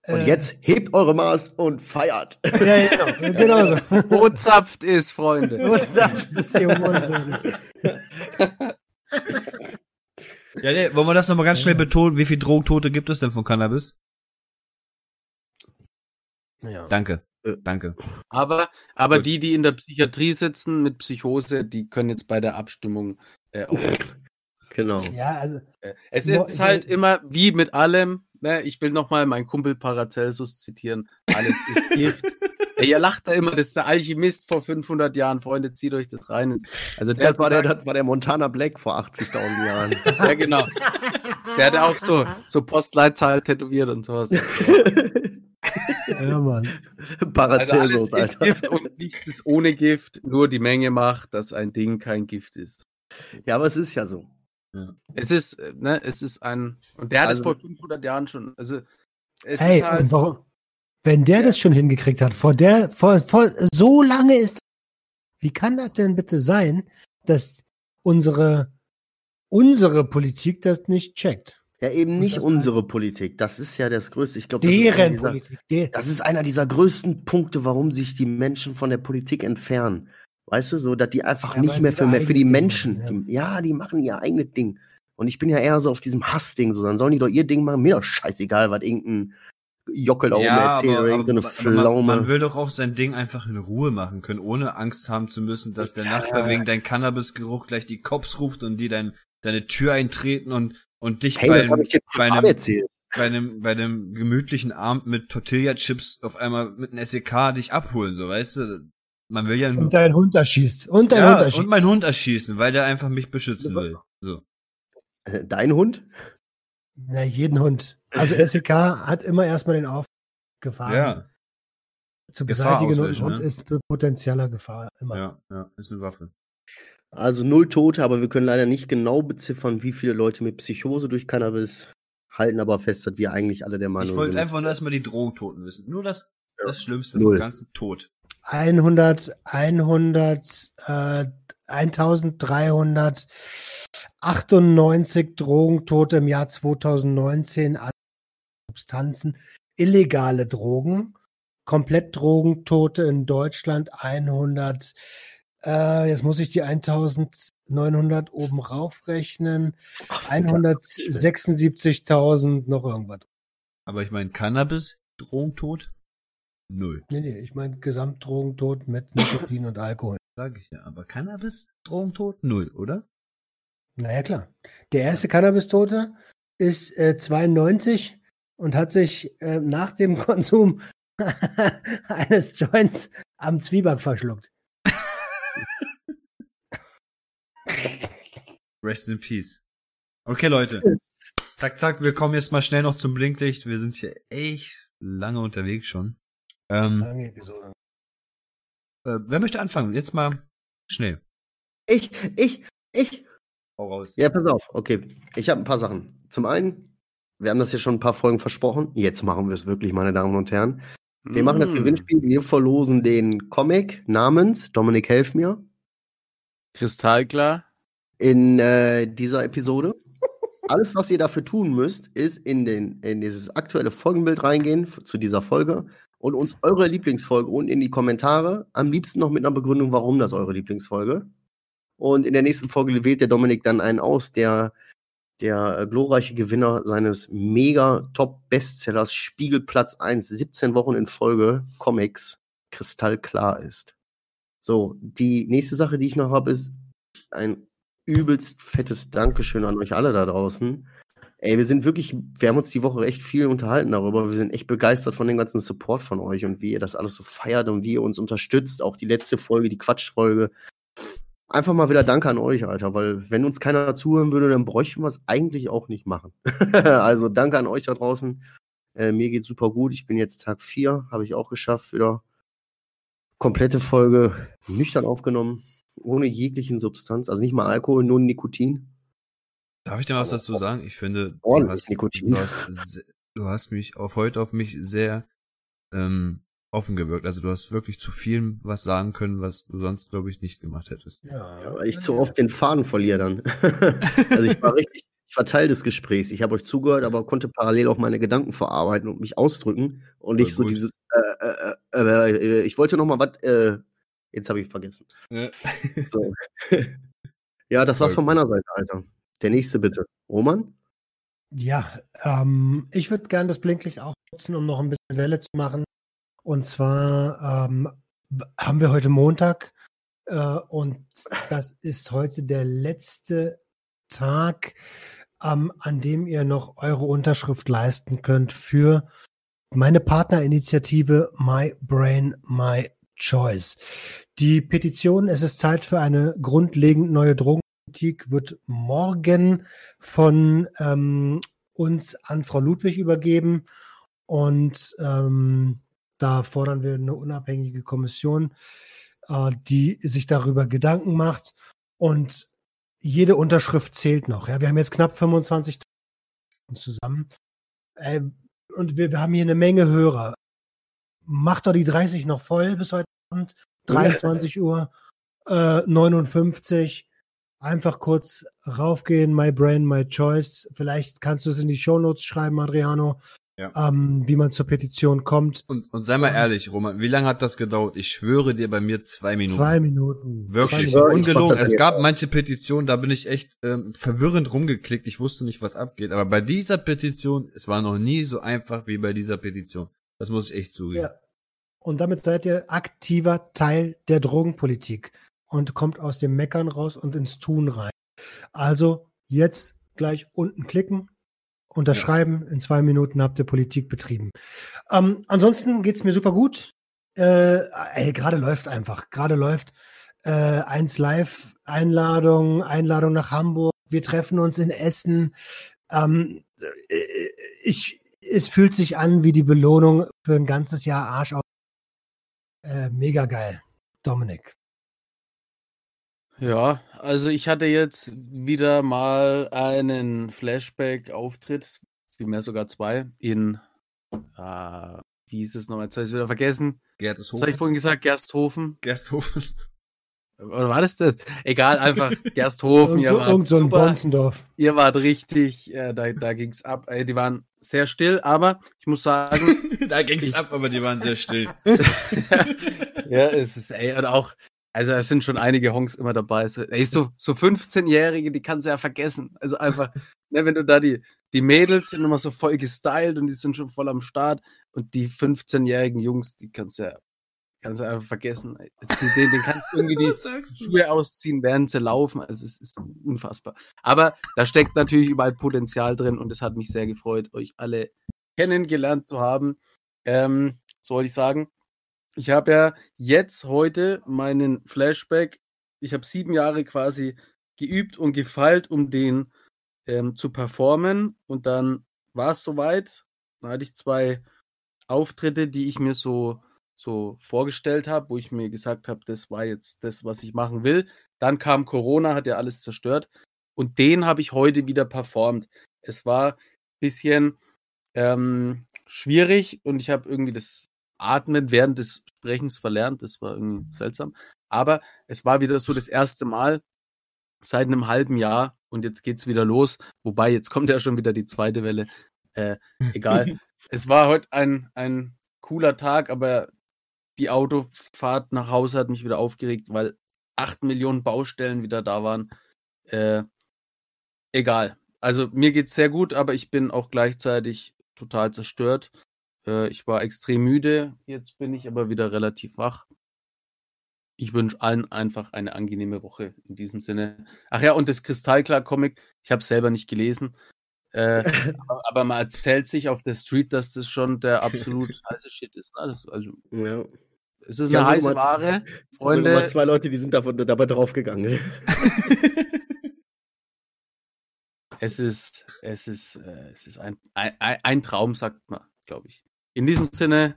Und
äh,
jetzt hebt eure Maß und feiert.
ja, ja, genau, (laughs) genau so.
Zapft ist, Freunde.
Das hier um uns?
Ja, nee, wollen wir das nochmal ganz schnell betonen? Wie viel Drogentote gibt es denn von Cannabis?
Ja.
Danke.
Äh.
Danke.
Aber, aber
Gut.
die, die in der Psychiatrie sitzen mit Psychose, die können jetzt bei der Abstimmung äh, auch
Genau.
ja, also
Äh, Es ist halt immer wie mit allem. Ne? Ich will nochmal meinen Kumpel Paracelsus zitieren. Alles ist Gift. (laughs) Ihr lacht da immer, das ist der Alchemist vor 500 Jahren. Freunde, zieht euch das rein. Also der
Das war, der, das war der Montana Black vor 80.000 Jahren. (laughs)
ja, genau. Der hat auch so, so Postleitzahl tätowiert und sowas.
ja, Mann.
Also
Paracelsus,
alles ist
Alter.
Gift und nichts ist ohne Gift. Nur die Menge macht, dass ein Ding kein Gift ist.
Ja, aber es ist ja so.
Es ist, ne, es ist ein, und der hat
Also-
es vor 500 Jahren schon, also, es
Hey,
ist halt,
und warum, wenn der das schon hingekriegt hat, vor der, vor, vor, so lange ist, wie kann das denn bitte sein, dass unsere, unsere Politik das nicht checkt?
Ja, eben nicht unsere Politik. Das ist ja das Größte. Ich glaube,
Deren
dieser,
Politik. Der,
Das ist einer dieser größten Punkte, warum sich die Menschen von der Politik entfernen. Weißt du, so, dass die einfach
Ja,
nicht mehr für, mehr für die
eigenes Ding
Menschen,
machen,
die, ja, die machen ihr eigenes Ding. Und ich bin ja eher so auf diesem Hassding, so, dann sollen die doch ihr Ding machen, mir doch scheißegal, was irgendein Jockel da oben erzählt oder irgendeine
aber
Pflaume.
man, man will doch auch sein Ding einfach in Ruhe machen können, ohne Angst haben zu müssen, dass der Nachbar wegen deinem Cannabisgeruch gleich die Cops ruft und die dein, deine Tür eintreten und, und dich
hey,
bei, bei einem,
erzählt.
bei einem, bei einem gemütlichen Abend mit Tortilla-Chips auf einmal mit einem SEK dich abholen, so, weißt du? Man will ja nur,
und dein Hund erschießt. Und dein Hund
ja,
erschießt.
und meinen Hund erschießen, weil der einfach mich beschützen will. So.
Dein Hund?
Na, jeden Hund. Also (laughs) SEK hat immer erstmal den Auf Gefahr
Ja,
zu beseitigen und
ne?
ist potenzieller Gefahr immer.
ja, ja, ist eine Waffe.
Also null Tote, aber wir können leider nicht genau beziffern, wie viele Leute mit Psychose durch Cannabis halten aber fest, dass wir eigentlich alle der Meinung
Ich wollte
sind.
einfach nur erstmal die Drogentoten wissen. Nur das, das Schlimmste
Null.
vom ganzen Tod.
100, 100, äh, 1398 Drogentote im Jahr 2019 an Substanzen, illegale Drogen, komplett Drogentote in Deutschland 100, äh, jetzt muss ich die 1900 oben raufrechnen,
Ach,
176.000 noch irgendwas.
Aber ich meine, Cannabis, Drogentod? Null.
Nee, nee, ich meine Gesamtdrogentod mit Nikotin und Alkohol.
Sag ich ja. Aber Cannabis, Drogentod? Null, oder?
Naja, klar. Der erste Cannabis-Tote ist äh, 92 und hat sich äh, nach dem (laughs) Konsum (laughs) eines Joints am Zwieback verschluckt. (laughs)
Rest in Peace. Okay, Leute. Zack, zack, wir kommen jetzt mal schnell noch zum Blinklicht. Wir sind hier echt lange unterwegs schon. Ähm,
Lange Episode.
Äh, wer möchte anfangen? Jetzt mal schnell.
Ich, ich, ich.
Hau raus.
Ja, pass auf. Okay, ich habe ein paar Sachen. Zum einen, wir haben das ja schon ein paar Folgen versprochen. Jetzt machen wir es wirklich, meine Damen und Herren. Wir machen das
Mm.
Gewinnspiel. Wir verlosen den Comic namens Dominik Helf mir
Kristallklar.
in äh, dieser Episode. Alles, was ihr dafür tun müsst, ist in, den, in dieses aktuelle Folgenbild reingehen zu dieser Folge und uns eure Lieblingsfolge unten in die Kommentare. Am liebsten noch mit einer Begründung, warum das eure Lieblingsfolge. Und in der nächsten Folge wählt der Dominik dann einen aus, der der äh, glorreiche Gewinner seines mega Top-Bestsellers Spiegelplatz 1, 17 Wochen in Folge Comics kristallklar ist. So, die nächste Sache, die ich noch habe, ist ein übelst fettes Dankeschön an euch alle da draußen. Ey, wir sind wirklich, wir haben uns die Woche echt viel unterhalten darüber. Wir sind echt begeistert von dem ganzen Support von euch und wie ihr das alles so feiert und wie ihr uns unterstützt. Auch die letzte Folge, die Quatschfolge. Einfach mal wieder Danke an euch, Alter, weil wenn uns keiner zuhören würde, dann bräuchten wir es eigentlich auch nicht machen. (laughs) also danke an euch da draußen. Äh, mir geht's super gut. Ich bin jetzt Tag 4, habe ich auch geschafft, wieder komplette Folge nüchtern aufgenommen, ohne jeglichen Substanz, also nicht mal Alkohol, nur Nikotin.
Darf ich denn was dazu sagen? Ich finde, du hast, du, hast, du hast mich auf heute auf mich sehr ähm, offen gewirkt. Also du hast wirklich zu vielem was sagen können, was du sonst, glaube ich, nicht gemacht hättest.
Ja,
Weil ich zu oft den Faden verliere dann. (laughs) also ich war (laughs) richtig, ich war Teil des Gesprächs. Ich habe euch zugehört, aber konnte parallel auch meine Gedanken verarbeiten und mich ausdrücken und nicht so dieses, äh, äh, äh, äh, ich wollte noch mal was, äh, jetzt habe ich vergessen. So. (laughs) ja, das war's
Voll
von meiner Seite, Alter. Der nächste bitte. Roman?
Ja, ähm, ich würde gerne das Blinklicht auch nutzen, um noch ein bisschen Welle zu machen. Und zwar ähm, haben wir heute Montag äh, und das ist heute der letzte Tag, ähm, an dem ihr noch eure Unterschrift leisten könnt für meine Partnerinitiative My Brain, My Choice. Die Petition Es ist Zeit für eine grundlegend neue Drogenpolitik wird morgen von ähm, uns an Frau Ludwig übergeben. Und ähm, da fordern wir eine unabhängige Kommission, äh, die sich darüber Gedanken macht. Und jede Unterschrift zählt noch. Ja, wir haben jetzt knapp 25 zusammen. Äh, und wir, wir haben hier eine Menge Hörer. Macht doch die 30 noch voll bis heute Abend. 23 Uhr äh, 59. Einfach kurz raufgehen, My Brain, My Choice. Vielleicht kannst du es in die Shownotes schreiben, Adriano,
Ja.
ähm, wie man zur Petition kommt.
Und, und sei mal ehrlich, Roman, wie lange hat das gedauert? Ich schwöre dir bei mir zwei Minuten.
Zwei Minuten.
Wirklich,
Zwei
ich
ungelogen. Es gab manche Petitionen, da bin ich echt ähm, verwirrend rumgeklickt. Ich wusste nicht, was abgeht. Aber bei dieser Petition, es war noch nie so einfach wie bei dieser Petition. Das muss ich echt zugeben.
Ja. Und damit seid ihr aktiver Teil der Drogenpolitik und kommt aus dem Meckern raus und ins Tun rein. Also jetzt gleich unten klicken, unterschreiben. In zwei Minuten habt ihr Politik betrieben. Ähm, ansonsten geht's mir super gut. Äh, ey, gerade läuft einfach. Gerade läuft äh, eins live Einladung, Einladung nach Hamburg. Wir treffen uns in Essen. Ähm, äh, ich, es fühlt sich an wie die Belohnung für ein ganzes Jahr Arsch auf. Äh, mega geil. Dominik.
Ja, also ich hatte jetzt wieder mal einen Flashback-Auftritt, vielmehr sogar zwei, in, äh, wie hieß es nochmal, jetzt habe ich wieder vergessen. Was habe ich
Gersthofen.
vorhin gesagt? Gersthofen?
Gersthofen.
Oder war das das? Egal, einfach Gersthofen. Ihr
so,
wart
irgend so ein
super,
Bonzendorf.
ihr wart richtig, äh, da, da ging's ab. Äh, die waren sehr still, aber ich muss sagen, (laughs)
da ging's
Ich-
ab, aber die waren sehr still. (laughs)
ja, es ist, ey, und auch, also es sind schon einige Honks immer dabei. So, ey, so, so 15-Jährige, die kannst du ja vergessen. Also einfach, (laughs) ne, wenn du da die, die Mädels sind immer so voll gestylt und die sind schon voll am Start und die 15-jährigen Jungs, die kannst du ja, kannst du einfach vergessen. Also, Den, den, kannst (laughs) du irgendwie die Schuhe ausziehen, während sie laufen. Also es ist unfassbar. Aber da steckt natürlich überall Potenzial drin und es hat mich sehr gefreut, euch alle kennengelernt zu haben. Ähm, so wollte ich sagen. Ich habe ja jetzt heute meinen Flashback. Ich habe sieben Jahre quasi geübt und gefeilt, um den ähm, zu performen. Und dann war es soweit. Dann hatte ich zwei Auftritte, die ich mir so so vorgestellt habe, wo ich mir gesagt habe, das war jetzt das, was ich machen will. Dann kam Corona, hat ja alles zerstört. Und den habe ich heute wieder performt. Es war ein bisschen ähm, schwierig und ich habe irgendwie das Atmen während des Sprechens verlernt. Das war irgendwie seltsam. Aber es war wieder so das erste Mal seit einem halben Jahr und jetzt geht's wieder los. Wobei, jetzt kommt ja schon wieder die zweite Welle. Äh, egal. (laughs) es war heute ein, ein cooler Tag, aber die Autofahrt nach Hause hat mich wieder aufgeregt, weil acht Millionen Baustellen wieder da waren. Äh, egal. Also mir geht's sehr gut, aber ich bin auch gleichzeitig total zerstört. Äh, ich war extrem müde, jetzt bin ich aber wieder relativ wach. Ich wünsche allen einfach eine angenehme Woche in diesem Sinne. Ach ja, und das Kristallklar-Comic, ich habe selber nicht gelesen. Äh, (laughs) aber, aber man erzählt sich auf der Street, dass das schon der absolut (laughs) heiße Shit ist. Ne? Das, also,
Ja.
es ist
Die
eine
haben
heiße Ware. (laughs)
Freunde.
Freunde,
Mal zwei Leute, die sind davon, dabei draufgegangen.
es ist, es ist, äh, es ist ein, ein, ein Traum, sagt man, glaube ich. In diesem Sinne,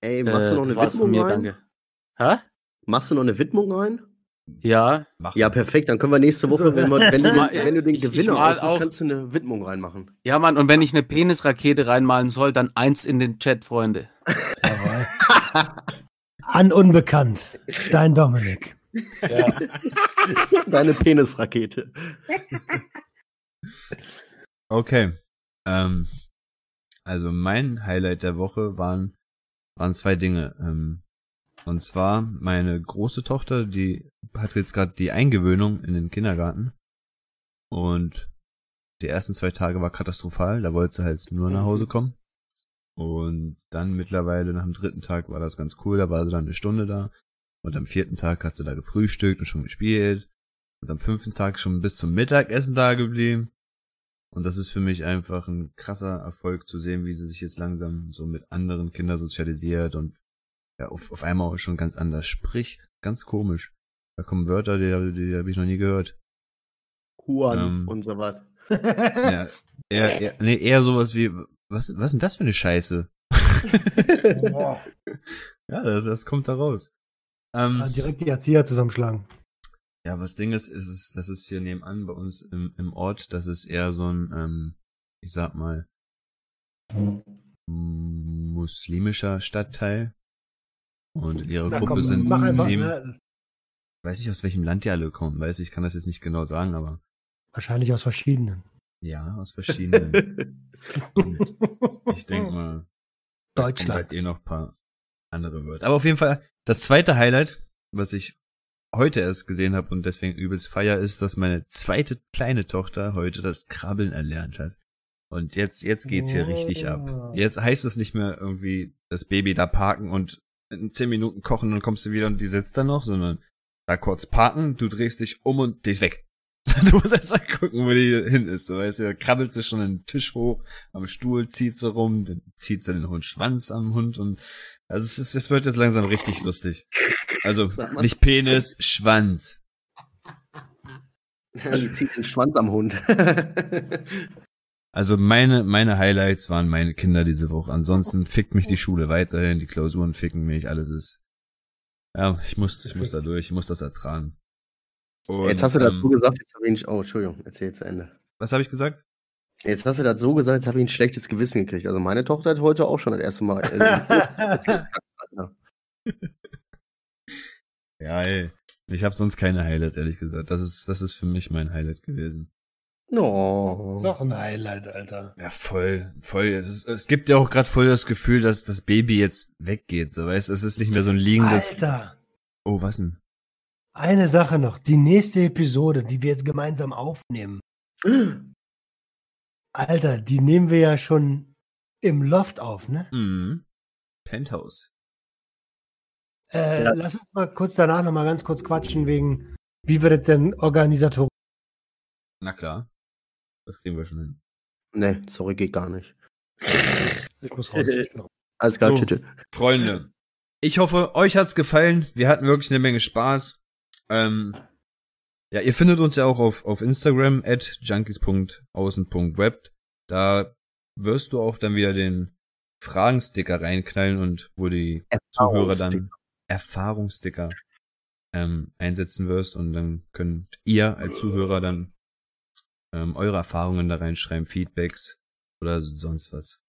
Ey,
äh,
machst du noch eine Widmung
mir,
rein?
danke. Hä?
Machst du noch eine Widmung rein?
Ja.
Ja, perfekt. Dann können wir nächste Woche,
So.
wenn, wir, wenn, du, wenn du den Gewinner
mal
aussuchst, kannst du eine Widmung reinmachen.
ja, Mann. Und wenn ich eine Penisrakete reinmalen soll, dann eins in den Chat, Freunde.
An Unbekannt. Dein Dominik.
Ja. (laughs)
Deine Penisrakete.
Okay. Ähm, also mein Highlight der Woche waren, waren zwei Dinge. Ähm, und zwar meine große Tochter, die hat jetzt gerade die Eingewöhnung in den Kindergarten. Und die ersten zwei Tage war katastrophal, da wollte sie halt nur nach Hause kommen. Und dann mittlerweile nach dem dritten Tag war das ganz cool, da war sie dann eine Stunde da. Und am vierten Tag hat sie da gefrühstückt und schon gespielt. Und am fünften Tag schon bis zum Mittagessen da geblieben. Und das ist für mich einfach ein krasser Erfolg zu sehen, wie sie sich jetzt langsam so mit anderen Kindern sozialisiert und ja, auf, auf einmal auch schon ganz anders spricht. Ganz komisch. Da kommen Wörter, die, die, die habe ich noch nie gehört.
Huan
Ähm.
und so was.
Ja, eher, eher, nee, eher sowas wie, was, was ist denn das für eine Scheiße? (laughs) Ja, das, das kommt da raus. Ähm,
Ja, direkt die Erzieher zusammenschlagen.
Ja, was Ding ist, ist es, das ist hier nebenan bei uns im, im Ort, das ist eher so ein, ähm, ich sag mal, muslimischer Stadtteil. Und ihre
Na
Gruppe
komm,
sind
mach einfach,
ziemlich,
ne?
weiß nicht, aus welchem Land die alle kommen, weiß ich, kann das jetzt nicht genau sagen, aber
Wahrscheinlich aus verschiedenen.
ja, aus verschiedenen. (laughs) Und ich denke mal,
Deutschland.
halt eh noch ein paar andere Wörter. Aber auf jeden Fall, das zweite Highlight, was ich heute erst gesehen habe und deswegen übelst feier, ist, dass meine zweite kleine Tochter heute das Krabbeln erlernt hat. Und jetzt, jetzt geht's hier richtig ab.
Oh.
Jetzt heißt es nicht mehr irgendwie das Baby da parken und in zehn Minuten kochen, dann kommst du wieder und die sitzt da noch, sondern da kurz parken, du drehst dich um und die ist weg. (laughs) Du musst erst mal gucken, wo die hin ist. So, weißt du, da krabbelt sie schon den Tisch hoch, am Stuhl zieht sie rum, dann zieht sie den Hund Schwanz am Hund und also es, ist, es wird jetzt langsam richtig lustig. Also (laughs) nicht Penis, Schwanz.
Die zieht den Schwanz am Hund.
Also meine, meine Highlights waren meine Kinder diese Woche. Ansonsten fickt mich die Schule weiterhin, die Klausuren ficken mich, alles ist. Ja, ich muss, ich muss da durch, ich muss das ertragen. Und,
jetzt hast du dazu
ähm,
gesagt, jetzt habe ich nicht. Oh, Entschuldigung, erzähl zu Ende.
Was habe ich gesagt?
Jetzt hast du das so gesagt, jetzt habe ich ein schlechtes Gewissen gekriegt. Also meine Tochter hat heute auch schon das erste Mal. Äh, (laughs)
Ja, ey. Ich habe sonst keine Highlights, ehrlich gesagt. Das ist, das ist für mich mein Highlight gewesen.
no.
ist auch ein Highlight, Alter.
Ja, voll, voll. Es, ist, es gibt ja auch gerade voll das Gefühl, dass das Baby jetzt weggeht. So, weißt, es ist nicht mehr so ein liegendes.
Alter,
Oh, was denn?
eine Sache noch. Die nächste Episode, die wir jetzt gemeinsam aufnehmen. (gasps) Alter, die nehmen wir ja schon im Loft auf, ne?
Mhm. Penthouse.
Äh,
Ja.
Lass uns mal kurz danach noch mal ganz kurz quatschen wegen, wie wir das denn organisatorisch.
Na klar. Das kriegen wir schon hin.
Nee, sorry, geht gar nicht.
Ich muss raus. Ich raus. (laughs)
Alles klar,
So.
tschüss.
Freunde, ich hoffe, euch hat's gefallen. Wir hatten wirklich eine Menge Spaß. Ähm, ja, ihr findet uns ja auch auf, auf Instagram at junkies.außen.web. Da wirst du auch dann wieder den Fragensticker reinknallen und wo die Zuhörer dann Erfahrungssticker ähm, einsetzen wirst und dann könnt ihr als Zuhörer dann ähm, eure Erfahrungen da reinschreiben, Feedbacks oder sonst was.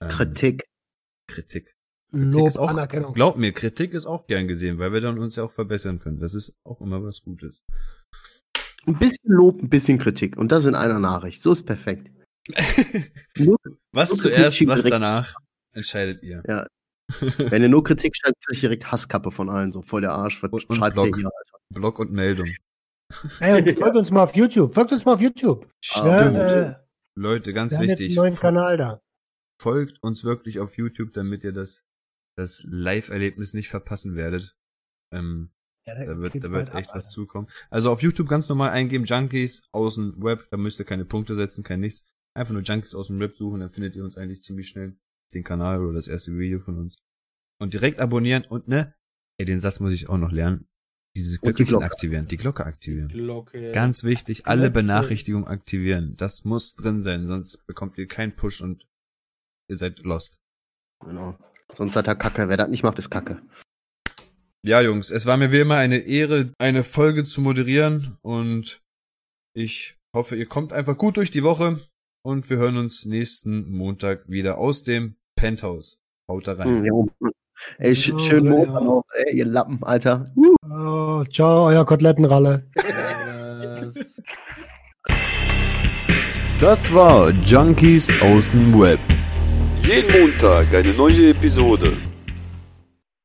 Ähm,
Kritik.
Kritik.
Lob,
ist auch,
Anerkennung.
Glaub mir, Kritik ist auch gern gesehen, weil wir dann uns ja auch verbessern können. Das ist auch immer was Gutes.
Ein bisschen Lob, ein bisschen Kritik. Und das in einer Nachricht. So ist perfekt. (laughs) Nur,
Was
So
zuerst, was
direkt.
danach, entscheidet ihr.
ja. (laughs) Wenn ihr nur Kritik schreibt, kriegt ihr direkt Hasskappe von allen. So voll der Arsch. Was
Und- und Blog.
hier, Alter?
Blog und Meldung.
Ey, und folgt uns mal auf YouTube. Folgt uns mal auf YouTube.
Stimmt.
Äh,
Leute, ganz
wir haben jetzt einen
wichtig.
neuen Kanal da.
Folgt uns wirklich auf YouTube, damit ihr das, das Live-Erlebnis nicht verpassen werdet. Ähm,
Ja,
da wird,
geht's
da wird
bald ab,
echt was
Alter.
zukommen. Also auf YouTube ganz normal eingeben, Junkies aus dem Web, da müsst ihr keine Punkte setzen, kein nichts. Einfach nur Junkies aus dem Web suchen, dann findet ihr uns eigentlich ziemlich schnell. Den Kanal oder das erste Video von uns. Und direkt abonnieren und ne, ey, den Satz muss ich auch noch lernen. Dieses
die
Glöckchen
Glocke.
aktivieren, die Glocke aktivieren.
Glocke.
Ganz wichtig, alle
Glöckchen.
Benachrichtigungen aktivieren. Das muss drin sein, sonst bekommt ihr keinen Push und ihr seid lost.
Genau. Sonst hat er Kacke. Wer das nicht macht, ist Kacke.
Ja, Jungs, es war mir wie immer eine Ehre, eine Folge zu moderieren und ich hoffe, ihr kommt einfach gut durch die Woche und wir hören uns nächsten Montag wieder aus dem Penthouse. Haut da rein.
Hm, ja. Ey, sch
Ja,
schönen
ja.
Montag noch, ey, ihr Lappen, Alter. Uh.
Oh, ciao, euer Kotelettenralle.
Das-
Das war Junkies aus dem Web. Jeden Montag eine neue Episode.